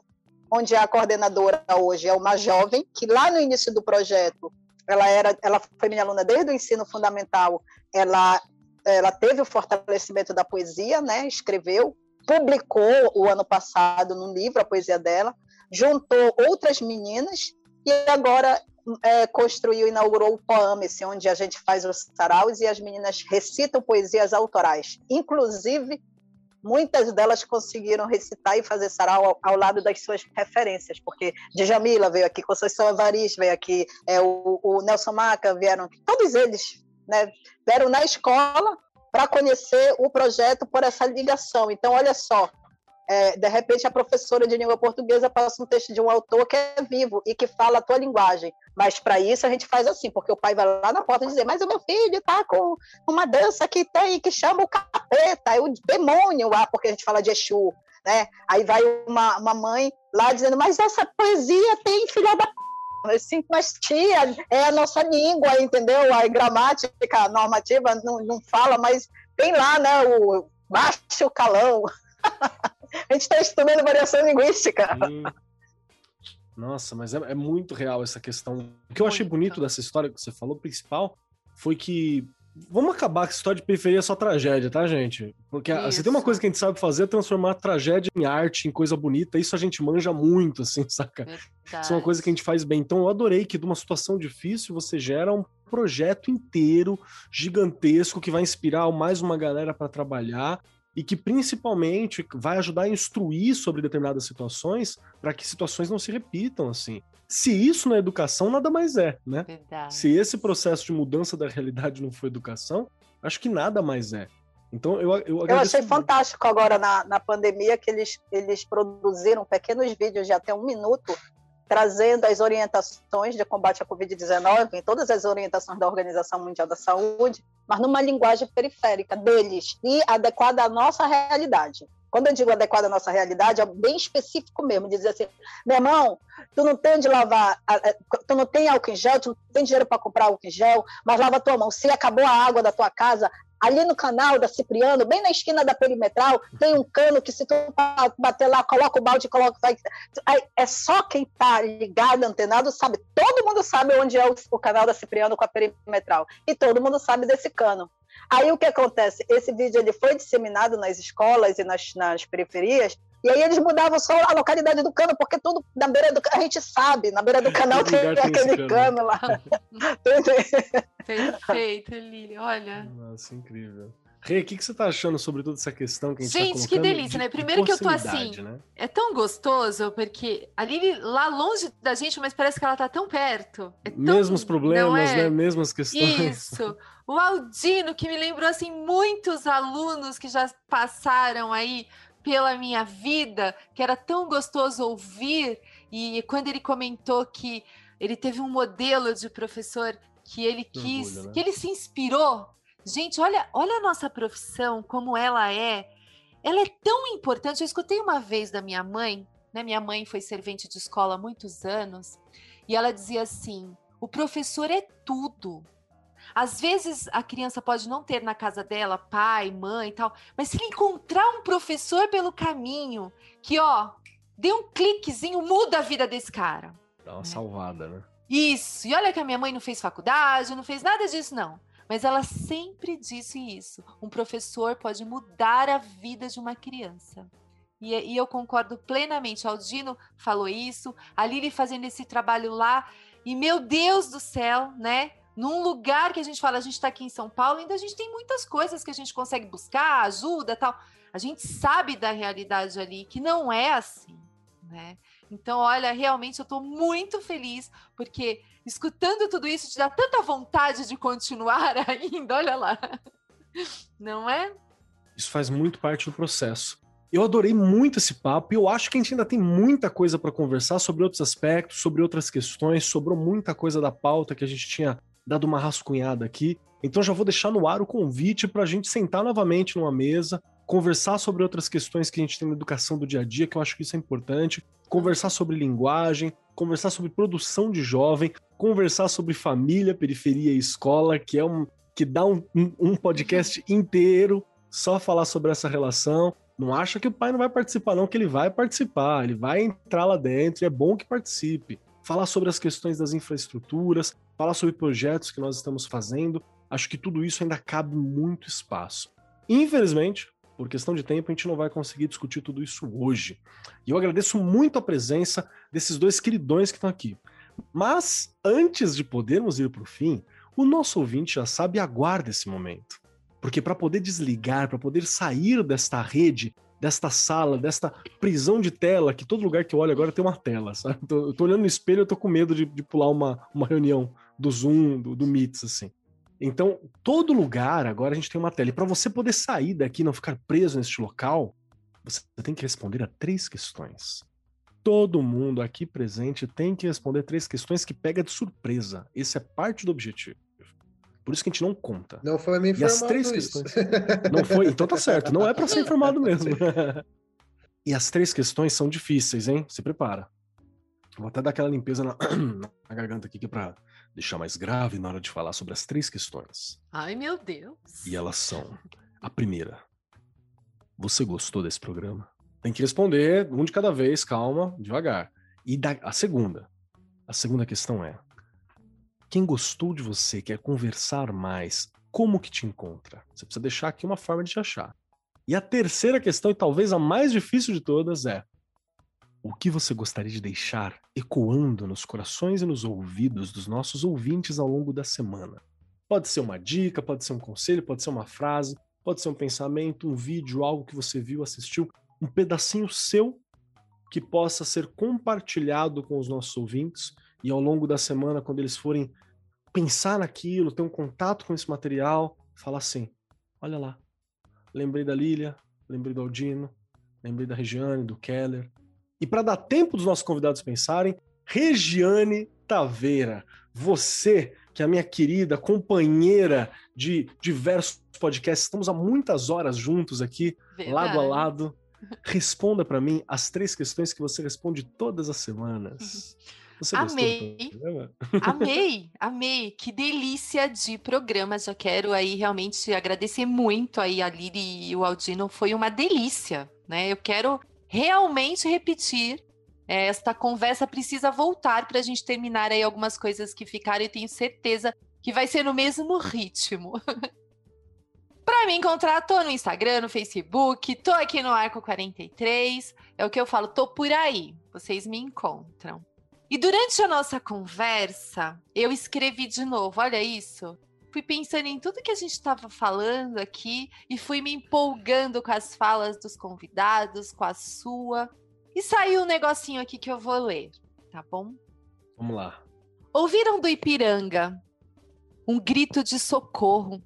[SPEAKER 3] onde a coordenadora hoje é uma jovem, que lá no início do projeto, ela, era, ela foi minha aluna desde o ensino fundamental, ela ela teve o fortalecimento da poesia, né? Escreveu, publicou o ano passado no livro a poesia dela, juntou outras meninas e agora é, construiu, inaugurou o Poame, onde a gente faz os saraus e as meninas recitam poesias autorais. Inclusive, muitas delas conseguiram recitar e fazer sarau ao, ao, lado das suas referências, porque Djamila veio aqui, Conceição Evaristo veio aqui, é, o, o Nelson Maca vieram, todos eles né, vieram na escola para conhecer o projeto por essa ligação. Então, olha só, é, de repente a professora de língua portuguesa passa um texto de um autor que é vivo e que fala a tua linguagem. Mas para isso a gente faz assim, porque o pai vai lá na porta dizer, mas o meu filho está com uma dança que tem, que chama o capeta, é o demônio lá, porque a gente fala de Exu, né? Aí vai uma, uma mãe lá dizendo, mas essa poesia tem filha da assim, mas tia, é a nossa língua, entendeu? A gramática normativa não, não fala, mas tem lá, né, o baixo calão. <laughs> a gente está estudando variação linguística. Sim.
[SPEAKER 1] Nossa, mas é, é, muito real essa questão. O que eu achei bonito dessa história que você falou, principal, foi que Vamos acabar com essa história de periferia só tragédia, tá, gente? Porque isso. você tem uma coisa que a gente sabe fazer é transformar tragédia em arte, em coisa bonita. Isso a gente manja muito, assim, <laughs> saca? Verdade. Isso é uma coisa que a gente faz bem. Então eu adorei que de uma situação difícil você gera um projeto inteiro, gigantesco, que vai inspirar mais uma galera para trabalhar e que principalmente vai ajudar a instruir sobre determinadas situações para que situações não se repitam assim. Se isso não é educação, nada mais é, né? Verdade. Se esse processo de mudança da realidade não for educação, acho que nada mais é. Então eu
[SPEAKER 3] eu, eu achei muito. fantástico agora na, na pandemia que eles eles produziram pequenos vídeos de até um minuto trazendo as orientações de combate à Covid-19, em todas as orientações da Organização Mundial da Saúde, mas numa linguagem periférica deles e adequada à nossa realidade. Quando eu digo adequada à nossa realidade, é bem específico mesmo, dizer assim, meu irmão, tu não tem de lavar, tu não tem álcool em gel, tu não tem dinheiro para comprar álcool em gel, mas lava tua mão. Se acabou a água da tua casa, ali no canal da Cipriano, bem na esquina da perimetral, tem um cano que se tu bater lá, coloca o balde, coloca. Vai... É só quem está ligado, antenado, sabe. Todo mundo sabe onde é o canal da Cipriano com a perimetral. E todo mundo sabe desse cano. Aí o que acontece? Esse vídeo ele foi disseminado nas escolas e nas, nas periferias, e aí eles mudavam só a localidade do cano, porque tudo na beira do a gente sabe, na beira do <laughs> canal tem, tem aquele cano. cano lá. <laughs>
[SPEAKER 2] Perfeito, Lili, olha.
[SPEAKER 1] Nossa, incrível. Rê, o que, que você tá achando sobre toda essa questão que a gente tá
[SPEAKER 2] Gente,
[SPEAKER 1] tá
[SPEAKER 2] que delícia, de, né? Primeiro que eu tô assim, né? é tão gostoso, porque a Lili lá longe da gente, mas parece que ela tá tão perto. É tão,
[SPEAKER 1] Mesmos problemas, é? né? Mesmas questões.
[SPEAKER 2] Isso. <laughs> O Aldino, que me lembrou, assim, muitos alunos que já passaram aí pela minha vida, que era tão gostoso ouvir. E quando ele comentou que ele teve um modelo de professor que ele quis, orgulho, né? que ele se inspirou. Gente, olha, olha a nossa profissão, como ela é. ela é tão importante. Eu escutei uma vez da minha mãe, né? Minha mãe foi servente de escola há muitos anos, e ela dizia assim: o professor é tudo. Às vezes a criança pode não ter na casa dela pai, mãe e tal, mas se ele encontrar um professor pelo caminho que, ó, dê um cliquezinho, muda a vida desse cara.
[SPEAKER 1] Dá uma salvada, né?
[SPEAKER 2] Isso. E olha que a minha mãe não fez faculdade, não fez nada disso, não. Mas ela sempre disse isso. Um professor pode mudar a vida de uma criança. E, e eu concordo plenamente. O Aldino falou isso, a Lili fazendo esse trabalho lá. E meu Deus do céu, né? Num lugar que a gente fala, a gente está aqui em São Paulo, ainda a gente tem muitas coisas que a gente consegue buscar, ajuda tal. A gente sabe da realidade ali, que não é assim, né? Então, olha, realmente eu estou muito feliz, porque escutando tudo isso te dá tanta vontade de continuar <laughs> ainda, olha lá. Não é?
[SPEAKER 1] Isso faz muito parte do processo. Eu adorei muito esse papo e eu acho que a gente ainda tem muita coisa para conversar sobre outros aspectos, sobre outras questões, sobrou muita coisa da pauta que a gente tinha dado uma rascunhada aqui. Então já vou deixar no ar o convite para a gente sentar novamente numa mesa, conversar sobre outras questões que a gente tem na educação do dia a dia, que eu acho que isso é importante, conversar sobre linguagem, conversar sobre produção de jovem, conversar sobre família, periferia e escola, que é um que dá um, um podcast inteiro só falar sobre essa relação. Não acha que o pai não vai participar, não, que ele vai participar, ele vai entrar lá dentro, e é bom que participe. Falar sobre as questões das infraestruturas, falar sobre projetos que nós estamos fazendo. Acho que tudo isso ainda cabe muito espaço. Infelizmente, por questão de tempo, a gente não vai conseguir discutir tudo isso hoje. E eu agradeço muito a presença desses dois queridões que estão aqui. Mas, antes de podermos ir para o fim, o nosso ouvinte já sabe e aguarda esse momento. Porque para poder desligar, para poder sair desta rede, desta sala, desta prisão de tela, que todo lugar que eu olho agora tem uma tela, sabe? Eu tô olhando no espelho, eu tô com medo de, de pular uma, uma reunião do Zoom, do, do Meets, assim. Então, todo lugar agora a gente tem uma tela. E para você poder sair daqui, não ficar preso neste local, você tem que responder a três questões. Todo mundo aqui presente tem que responder três questões que pega de surpresa. Esse é parte do objetivo. Por isso que a gente não conta.
[SPEAKER 4] Não foi me informado e as três isso. questões.
[SPEAKER 1] Não foi, então tá certo. Não é para ser informado <laughs> mesmo. e as três questões são difíceis, hein? Se prepara. Vou até dar aquela limpeza na, <clears throat> na garganta aqui que é para deixar mais grave na hora de falar sobre as três questões.
[SPEAKER 2] Ai, meu Deus.
[SPEAKER 1] E elas são: a primeira, você gostou desse programa? Tem que responder um de cada vez, calma, devagar. E da, a segunda, a segunda questão é: quem gostou de você, quer conversar mais, como que te encontra? Você precisa deixar aqui uma forma de te achar. E a terceira questão, e talvez a mais difícil de todas, é: o que você gostaria de deixar ecoando nos corações e nos ouvidos dos nossos ouvintes ao longo da semana? Pode ser uma dica, pode ser um conselho, pode ser uma frase, pode ser um pensamento, um vídeo, algo que você viu, assistiu, um pedacinho seu que possa ser compartilhado com os nossos ouvintes e ao longo da semana, quando eles forem pensar naquilo, ter um contato com esse material, falar assim: olha lá, lembrei da Lília, lembrei do Aldino, lembrei da Regiane, do Keller, e para dar tempo dos nossos convidados pensarem, Regiane Taveira, você, que é a minha querida companheira de diversos podcasts, estamos há muitas horas juntos aqui, Verdade. lado a lado. Responda para mim as três questões que você responde todas as semanas. <laughs>
[SPEAKER 2] Você amei, amei, <laughs> amei. Que delícia de programa. Já quero aí realmente agradecer muito aí a Lili e o Aldino. Foi uma delícia, né? Eu quero realmente repetir. É, esta conversa precisa voltar para a gente terminar aí algumas coisas que ficaram e tenho certeza que vai ser no mesmo ritmo. <laughs> para me encontrar, tô no Instagram, no Facebook, tô aqui no Arco 43. É o que eu falo, tô por aí. Vocês me encontram. E durante a nossa conversa, eu escrevi de novo, olha isso fui pensando em tudo que a gente estava falando aqui e fui me empolgando com as falas dos convidados, com a sua. E saiu um negocinho aqui que eu vou ler, tá bom?
[SPEAKER 1] Vamos lá.
[SPEAKER 2] Ouviram do Ipiranga um grito de socorro.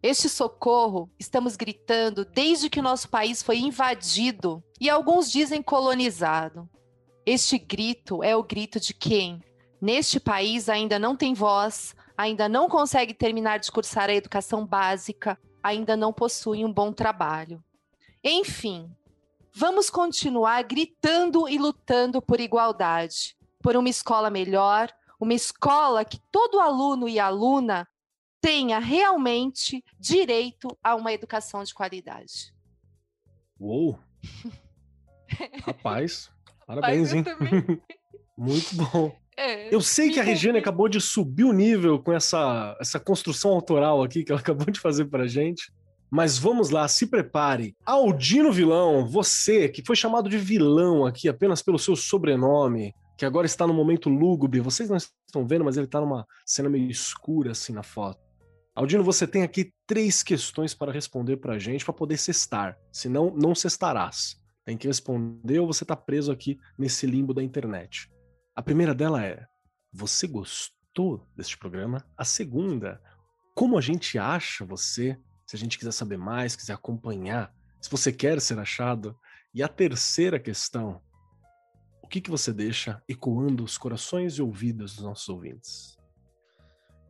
[SPEAKER 2] Este socorro estamos gritando desde que o nosso país foi invadido e alguns dizem colonizado. Este grito é o grito de quem, neste país, ainda não tem voz, ainda não consegue terminar de cursar a educação básica, ainda não possui um bom trabalho. Enfim, vamos continuar gritando e lutando por igualdade, por uma escola melhor, uma escola que todo aluno e aluna tenha realmente direito a uma educação de qualidade.
[SPEAKER 1] Uou! <laughs> Rapaz, parabéns, hein? <laughs> Muito bom. É, eu sei que a Regiane acabou de subir o nível com essa, essa construção autoral aqui que ela <laughs> acabou de fazer pra gente. Mas vamos lá, se prepare. Aldino Vilão, você que foi chamado de vilão aqui apenas pelo seu sobrenome, que agora está no momento lúgubre, vocês não estão vendo, mas ele está numa cena meio escura assim na foto. Aldino, você tem aqui três questões para responder para a gente para poder cestar, senão não cestarás. Tem que responder ou você está preso aqui nesse limbo da internet. A primeira dela é: você gostou deste programa? A segunda, como a gente acha você se a gente quiser saber mais, quiser acompanhar, se você quer ser achado. E a terceira questão, o que, que você deixa ecoando os corações e ouvidos dos nossos ouvintes?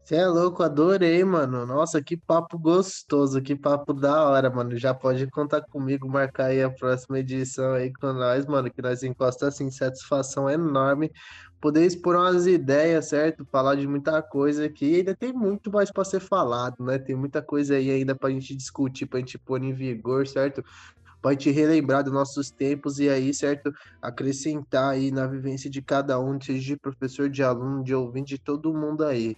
[SPEAKER 4] Você é louco, adorei, mano. Nossa, que papo gostoso, que papo da hora, mano. Já pode contar comigo, marcar aí a próxima edição aí com nós, mano, que nós encosta assim, satisfação enorme poder expor umas ideias, certo? Falar de muita coisa aqui. ainda tem muito mais para ser falado, né? Tem muita coisa aí ainda para a gente discutir, para a gente pôr em vigor, certo? Para a gente relembrar dos nossos tempos e aí, certo? Acrescentar aí na vivência de cada um, seja de professor, de aluno, de ouvinte, de todo mundo aí.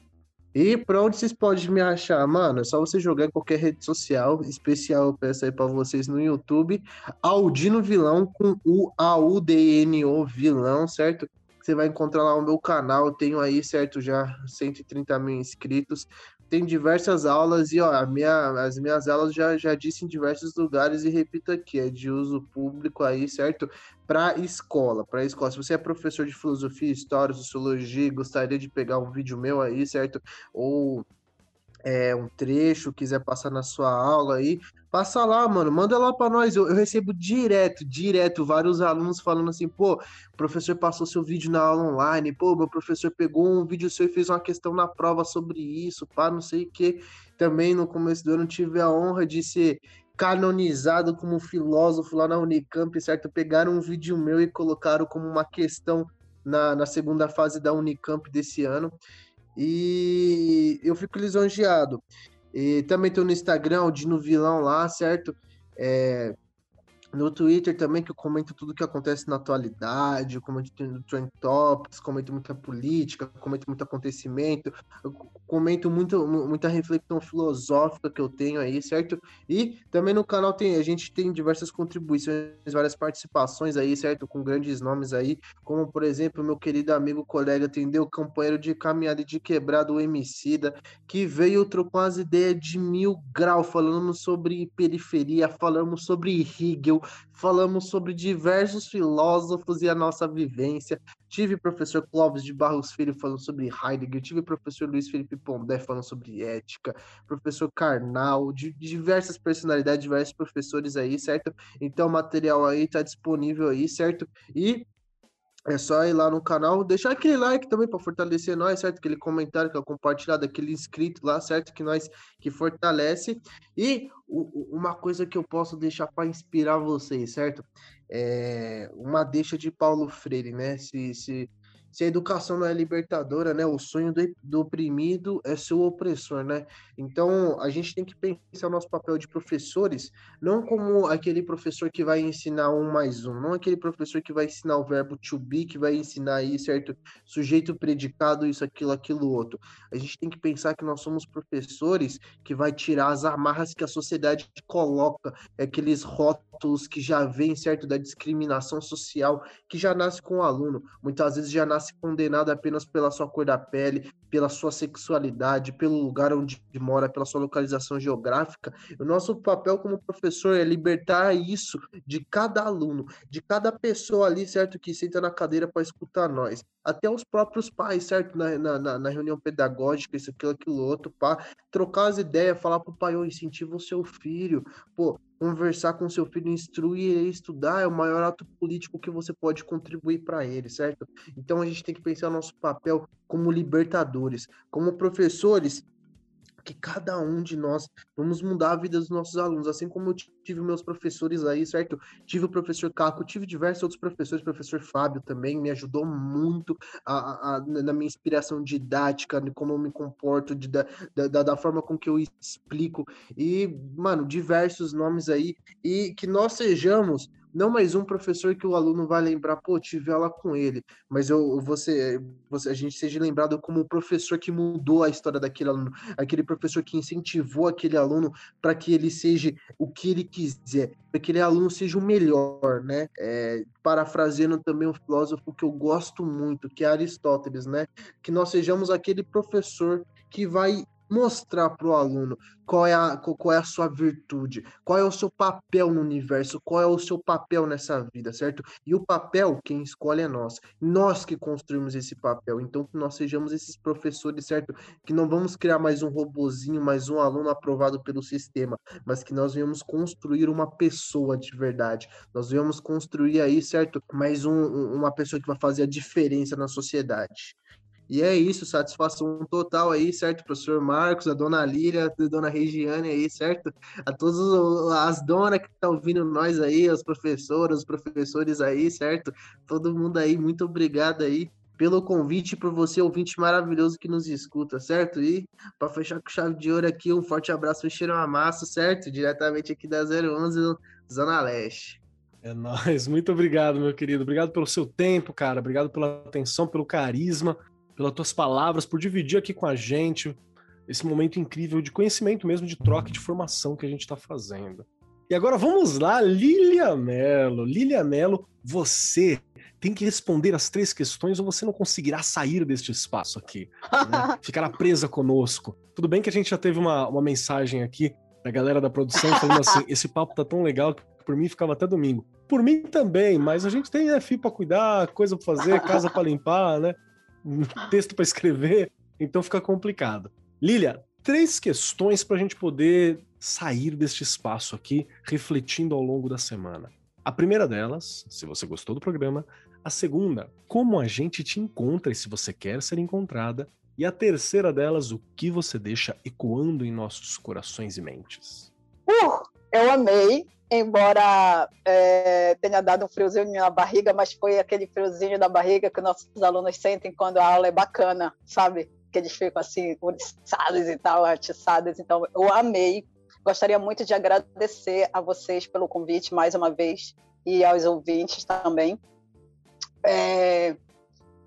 [SPEAKER 4] E para onde vocês podem me achar? Mano, é só você jogar em qualquer rede social. Especial eu peço aí para vocês no YouTube. Aldino Vilão com o A-U-D-N-O Vilão, certo? Você vai encontrar lá o meu canal, eu tenho aí, certo, já 130 mil inscritos. Tem diversas aulas e, ó, minha, as minhas aulas já, já disse em diversos lugares e repito aqui, é de uso público aí, certo? Para escola, para escola. Se você é professor de filosofia, história, sociologia, gostaria de pegar um vídeo meu aí, certo? Ou é, um trecho, quiser passar na sua aula aí, passa lá, mano, manda lá para nós. Eu, eu, recebo direto, direto, vários alunos falando assim, pô, professor passou seu vídeo na aula online, pô, meu professor pegou um vídeo seu e fez uma questão na prova sobre isso, pá, não sei o que. Também no começo do ano tive a honra de ser canonizado como filósofo lá na Unicamp, certo? Pegaram um vídeo meu e colocaram como uma questão na, na segunda fase da Unicamp desse ano. E eu fico lisonjeado. E também estou no Instagram, o Dino Vilão lá, certo? É, no Twitter também, que eu comento tudo que acontece na atualidade, eu comento Trend Topics, comento muita política, comento muito acontecimento, comento muito, muita reflexão filosófica que eu tenho aí, certo? E também no canal tem, a gente tem diversas contribuições, várias participações aí, certo? Com grandes nomes aí, como por exemplo, meu querido amigo, colega, entendeu? Companheiro de caminhada e de quebrado, o Emicida, que veio trocou as ideias de mil grau, falando sobre periferia, falamos sobre Hegel, falamos sobre diversos filósofos e a nossa vivência. Tive professor Clóvis de Barros Filho falando sobre Heidegger, tive professor Luiz Felipe Pondé falando sobre ética, professor Karnal, de diversas personalidades, diversos professores aí, certo? Então o material aí tá disponível aí, certo? E é só ir lá no canal, deixar aquele like também para fortalecer nós, certo? Aquele comentário que é compartilhado, aquele inscrito lá, certo? Que nós que fortalece. E uma coisa que eu posso deixar para inspirar vocês, certo? É uma deixa de Paulo Freire, né? Se, se se a educação não é libertadora, né? O sonho do, do oprimido é ser o opressor, né? Então, a gente tem que pensar o nosso papel de professores, não como aquele professor que vai ensinar um mais um, não aquele professor que vai ensinar o verbo to be, que vai ensinar aí, certo? Sujeito, predicado, isso, aquilo, aquilo, outro. A gente tem que pensar que nós somos professores que vai tirar as amarras que a sociedade coloca, aqueles rótulos que já vêm, certo? Da discriminação social, que já nasce com o aluno. Muitas vezes já nasce nasce condenado apenas pela sua cor da pele, pela sua sexualidade, pelo lugar onde mora, pela sua localização geográfica. O nosso papel como professor é libertar isso de cada aluno, de cada pessoa ali, certo, que senta na cadeira para escutar nós. Até os próprios pais, certo, na, na, na, reunião pedagógica, isso, aquilo, aquilo, outro, para trocar as ideias, falar pro pai, oh, incentiva o seu filho, pô, conversar com seu filho, instruir ele estudar é o maior ato político que você pode contribuir para ele, certo? Então a gente tem que pensar no nosso papel como libertadores, como professores. Que cada um de nós vamos mudar a vida dos nossos alunos, assim como eu tive meus professores aí, certo? Tive o professor Caco, tive diversos outros professores, professor Fábio também, me ajudou muito a, a, na minha inspiração didática, de como eu me comporto, de, da, da, da forma com que eu explico, e, mano, diversos nomes aí, e que nós sejamos não mais um professor que o aluno vai lembrar, pô, tive aula com ele, mas eu, você, você, a gente seja lembrado como o professor que mudou a história daquele aluno, aquele professor que incentivou aquele aluno para que ele seja o que ele quiser, para que aquele aluno seja o melhor, né? É, parafraseando também um filósofo que eu gosto muito, que é Aristóteles, né? Que nós sejamos aquele professor que vai mostrar para o aluno qual é, a, qual é a sua virtude, qual é o seu papel no universo, qual é o seu papel nessa vida, certo? E o papel, quem escolhe é nós. Nós que construímos esse papel. Então, que nós sejamos esses professores, certo? Que não vamos criar mais um robozinho, mais um aluno aprovado pelo sistema, mas que nós venhamos construir uma pessoa de verdade. Nós venhamos construir aí, certo? Mais um, uma pessoa que vai fazer a diferença na sociedade. E é isso, satisfação total aí, certo? Professor Marcos, a dona Lília, a dona Regiane aí, certo? A todas as donas que estão ouvindo nós aí, as professoras, os professores aí, certo? Todo mundo aí, muito obrigado aí pelo convite, por você, ouvinte maravilhoso que nos escuta, certo? E para fechar com chave de ouro aqui, um forte abraço, cheiro a massa, certo? Diretamente aqui da 011, Zona Leste.
[SPEAKER 1] É nóis, muito obrigado, meu querido. Obrigado pelo seu tempo, cara. Obrigado pela atenção, pelo carisma pelas tuas palavras, por dividir aqui com a gente esse momento incrível de conhecimento mesmo, de troca, de formação que a gente está fazendo. E agora vamos lá, Lilia Mello. Lilia Mello, você tem que responder as três questões ou você não conseguirá sair deste espaço aqui. Né? <laughs> Ficará presa conosco. Tudo bem que a gente já teve uma, uma mensagem aqui da galera da produção falando assim: <laughs> esse papo tá tão legal que por mim ficava até domingo. Por mim também, mas a gente tem né, para cuidar, coisa para fazer, casa para limpar, né? Texto para escrever, então fica complicado. Lilia, três questões para a gente poder sair deste espaço aqui, refletindo ao longo da semana. A primeira delas, se você gostou do programa. A segunda, como a gente te encontra e se você quer ser encontrada. E a terceira delas, o que você deixa ecoando em nossos corações e mentes.
[SPEAKER 3] Uh, eu amei embora é, tenha dado um friozinho na barriga, mas foi aquele friozinho da barriga que nossos alunos sentem quando a aula é bacana, sabe? Que eles ficam assim, oriçados e tal, atiçados. Então, eu amei. Gostaria muito de agradecer a vocês pelo convite mais uma vez e aos ouvintes também. É,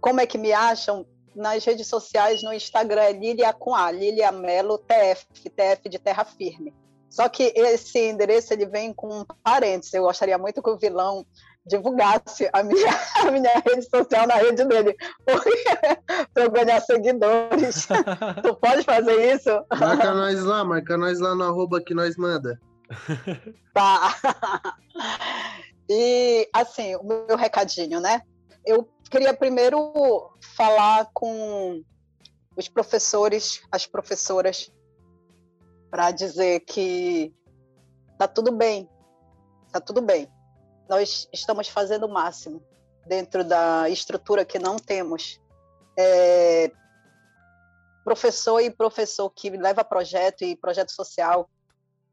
[SPEAKER 3] como é que me acham? Nas redes sociais, no Instagram é Lilia com A, Lilia Melo TF, TF de Terra Firme. Só que esse endereço ele vem com um parênteses. Eu gostaria muito que o vilão divulgasse a minha, <laughs> a minha rede social na rede dele, para <laughs> eu ganhar seguidores. <laughs> tu pode fazer isso?
[SPEAKER 4] Marca nós lá, marca nós lá no arroba que nós manda.
[SPEAKER 3] Tá. E, assim, o meu recadinho, né? Eu queria primeiro falar com os professores, as professoras para dizer que tá tudo bem, tá tudo bem. Nós estamos fazendo o máximo dentro da estrutura que não temos. É, professor e professor que leva projeto e projeto social,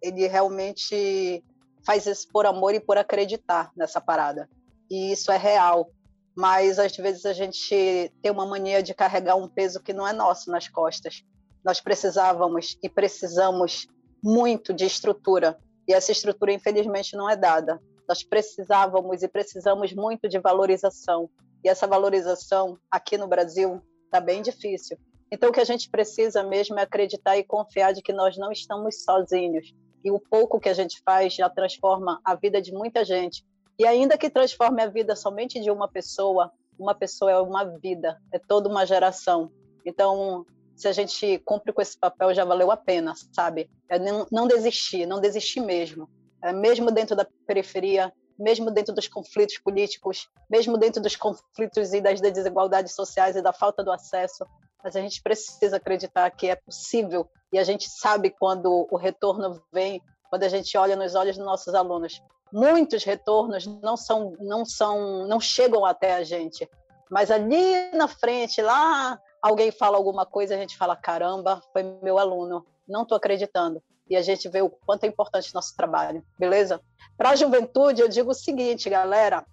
[SPEAKER 3] ele realmente faz isso por amor e por acreditar nessa parada. E isso é real. Mas às vezes a gente tem uma mania de carregar um peso que não é nosso nas costas nós precisávamos e precisamos muito de estrutura, e essa estrutura, infelizmente, não é dada. Nós precisávamos e precisamos muito de valorização, e essa valorização aqui no Brasil está bem difícil. Então, o que a gente precisa mesmo é acreditar e confiar de que nós não estamos sozinhos. E o pouco que a gente faz já transforma a vida de muita gente. E ainda que transforme a vida somente de uma pessoa, uma pessoa é uma vida, é toda uma geração. Então, se a gente cumpre com esse papel, já valeu a pena, sabe? É não, não desistir, não desistir mesmo. É, mesmo dentro da periferia, mesmo dentro dos conflitos políticos, mesmo dentro dos conflitos e das desigualdades sociais e da falta do acesso, mas a gente precisa acreditar que é possível e a gente sabe quando o retorno vem, quando a gente olha nos olhos dos nossos alunos. Muitos retornos não são, não são, não chegam até a gente, mas ali na frente, lá alguém fala alguma coisa, a gente fala: caramba, foi meu aluno, não estou acreditando. E a gente vê o quanto é importante nosso trabalho, beleza? Para a juventude, eu digo o seguinte, galera: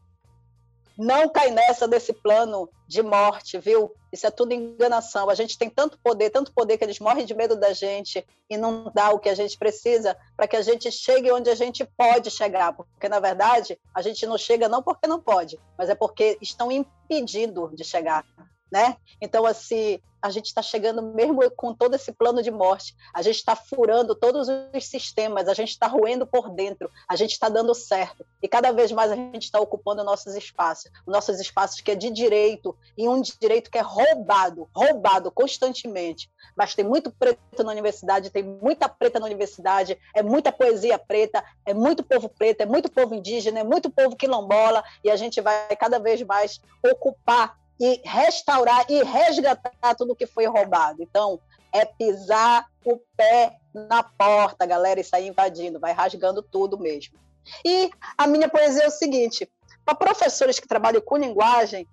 [SPEAKER 3] não cai nessa desse plano de morte, viu? Isso é tudo enganação. A gente tem tanto poder, tanto poder que eles morrem de medo da gente e não dá o que a gente precisa para que a gente chegue onde a gente pode chegar. Porque, na verdade, a gente não chega não porque não pode, mas é porque estão impedindo de chegar né? Então, assim, a gente está chegando mesmo com todo esse plano de morte, a gente está furando todos os sistemas, a gente está roendo por dentro, a gente está dando certo. E cada vez mais a gente está ocupando nossos espaços, nossos espaços que é de direito, e um direito que é roubado, roubado constantemente. Mas tem muito preto na universidade, tem muita preta na universidade, é muita poesia preta, é muito povo preto, é muito povo indígena, é muito povo quilombola, e a gente vai cada vez mais ocupar e restaurar e resgatar tudo que foi roubado. Então, é pisar o pé na porta, galera, e sair invadindo, vai rasgando tudo mesmo. E a minha poesia é o seguinte: para professores que trabalham com linguagem,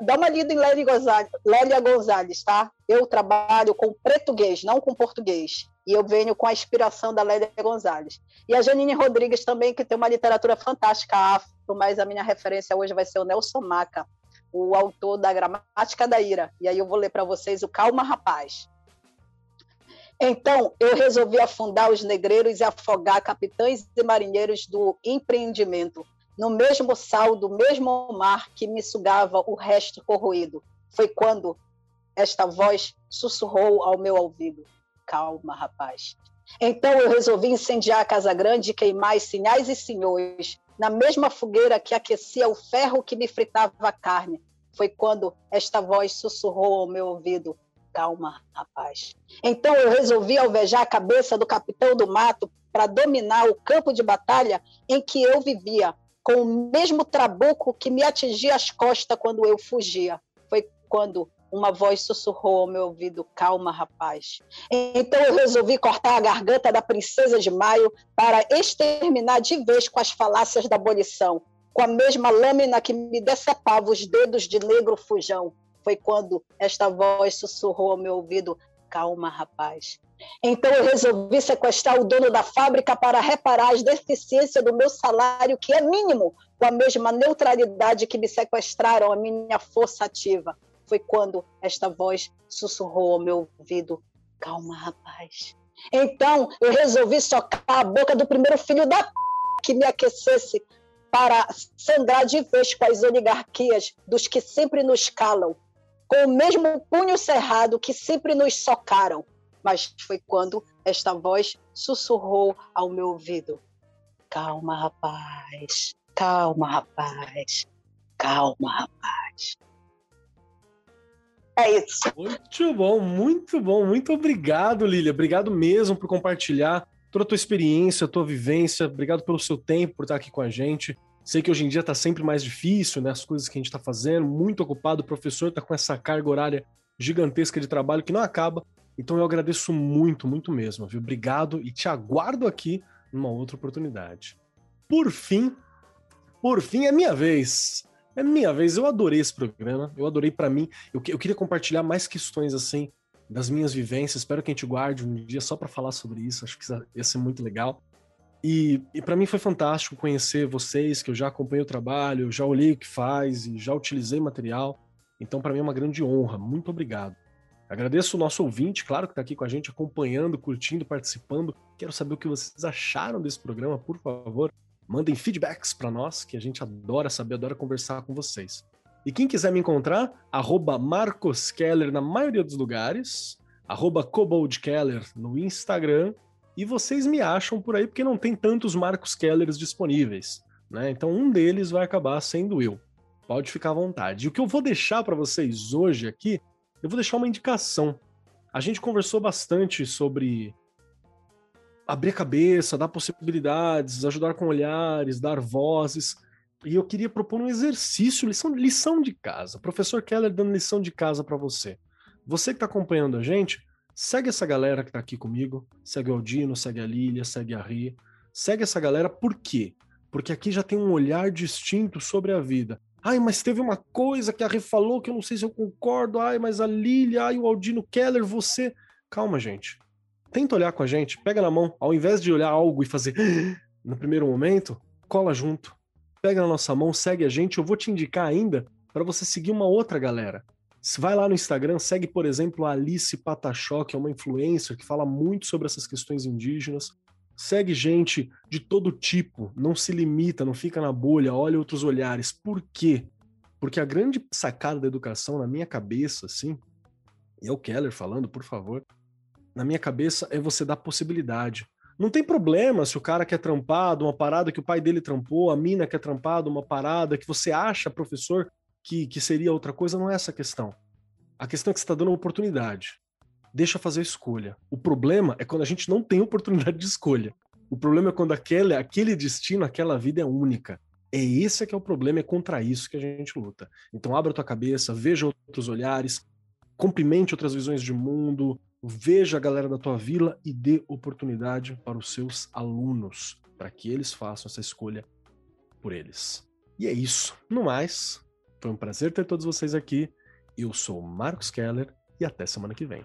[SPEAKER 3] dá uma lida em Lélia Gonzalez, Lélia Gonzalez, tá? Eu trabalho com português, não com português. E eu venho com a inspiração da Lélia Gonzalez. E a Janine Rodrigues também, que tem uma literatura fantástica afro, mas a minha referência hoje vai ser o Nelson Maca, o autor da Gramática da Ira. E aí eu vou ler para vocês o Calma Rapaz. Então, eu resolvi afundar os negreiros e afogar capitães e marinheiros do empreendimento, no mesmo sal do mesmo mar que me sugava o resto corroído. Foi quando esta voz sussurrou ao meu ouvido: Calma, rapaz. Então eu resolvi incendiar a Casa Grande e queimar sinhais e senhores, na mesma fogueira que aquecia o ferro que me fritava a carne. Foi quando esta voz sussurrou ao meu ouvido: Calma, rapaz. Então eu resolvi alvejar a cabeça do capitão do mato para dominar o campo de batalha em que eu vivia, com o mesmo trabuco que me atingia as costas quando eu fugia. Foi quando uma voz sussurrou ao meu ouvido: Calma, rapaz. Então eu resolvi cortar a garganta da princesa de Maio para exterminar de vez com as falácias da abolição, com a mesma lâmina que me decepava os dedos de negro fujão. Foi quando esta voz sussurrou ao meu ouvido: Calma, rapaz. Então eu resolvi sequestrar o dono da fábrica para reparar as deficiências do meu salário, que é mínimo, com a mesma neutralidade que me sequestraram a minha força ativa foi quando esta voz sussurrou ao meu ouvido: Calma, rapaz. Então eu resolvi socar a boca do primeiro filho da p... que me aquecesse para sangrar de vez com as oligarquias dos que sempre nos calam, com o mesmo punho cerrado que sempre nos socaram. Mas foi quando esta voz sussurrou ao meu ouvido: Calma, rapaz. Calma, rapaz. Calma, rapaz. É isso.
[SPEAKER 1] Muito bom, muito bom. Muito obrigado, Lília. Obrigado mesmo por compartilhar toda a tua experiência, a tua vivência. Obrigado pelo seu tempo, por estar aqui com a gente. Sei que hoje em dia está sempre mais difícil, né? As coisas que a gente está fazendo, muito ocupado. O professor está com essa carga horária gigantesca de trabalho que não acaba. Então eu agradeço muito, muito mesmo, viu? Obrigado e te aguardo aqui numa outra oportunidade. Por fim, por fim é minha vez. É minha vez, eu adorei esse programa, eu adorei para mim. Eu, eu queria compartilhar mais questões assim das minhas vivências. Espero que a gente guarde um dia só para falar sobre isso. Acho que ia ser muito legal. E, e para mim foi fantástico conhecer vocês, que eu já acompanhei o trabalho, eu já olhei o que faz e já utilizei material. Então, para mim é uma grande honra. Muito obrigado. Agradeço o nosso ouvinte, claro, que está aqui com a gente, acompanhando, curtindo, participando. Quero saber o que vocês acharam desse programa, por favor. Mandem feedbacks para nós, que a gente adora saber, adora conversar com vocês. E quem quiser me encontrar, arroba Marcos Keller na maioria dos lugares, arroba Keller no Instagram, e vocês me acham por aí porque não tem tantos Marcos Kellers disponíveis. Né? Então um deles vai acabar sendo eu. Pode ficar à vontade. E o que eu vou deixar para vocês hoje aqui, eu vou deixar uma indicação. A gente conversou bastante sobre abrir a cabeça, dar possibilidades, ajudar com olhares, dar vozes. E eu queria propor um exercício, lição, lição de casa. Professor Keller dando lição de casa para você. Você que está acompanhando a gente, segue essa galera que está aqui comigo. Segue o Aldino, segue a Lília, segue a Ri. Segue essa galera por quê? Porque aqui já tem um olhar distinto sobre a vida. Ai, mas teve uma coisa que a Rê falou que eu não sei se eu concordo. Ai, mas a Lilia, ai, o Aldino Keller, você. Calma, gente. Tenta olhar com a gente, pega na mão, ao invés de olhar algo e fazer no primeiro momento, cola junto. Pega na nossa mão, segue a gente. Eu vou te indicar ainda para você seguir uma outra galera. Vai lá no Instagram, segue, por exemplo, a Alice Patachó, que é uma influencer que fala muito sobre essas questões indígenas. Segue gente de todo tipo, não se limita, não fica na bolha, olha outros olhares. Por quê? Porque a grande sacada da educação, na minha cabeça, assim, e é o Keller falando, por favor, na minha cabeça é você dar possibilidade. Não tem problema se o cara quer trampar de uma parada que o pai dele trampou, a mina quer trampar de uma parada que você acha, professor, que, que seria outra coisa, não é essa a questão. A questão é que você está dando uma oportunidade. Deixa fazer a escolha. O problema é quando a gente não tem <laughs> oportunidade de escolha. O problema é quando aquele, aquele destino, aquela vida é única. É esse que é o problema, é contra isso que a gente luta. Então abra tua cabeça, veja outros olhares, cumprimente outras visões de mundo, veja a galera da tua vila e dê oportunidade para os seus alunos, para que eles façam essa escolha por eles. E é isso. No mais, foi um prazer ter todos vocês aqui. Eu sou Marcos Keller e até semana que vem.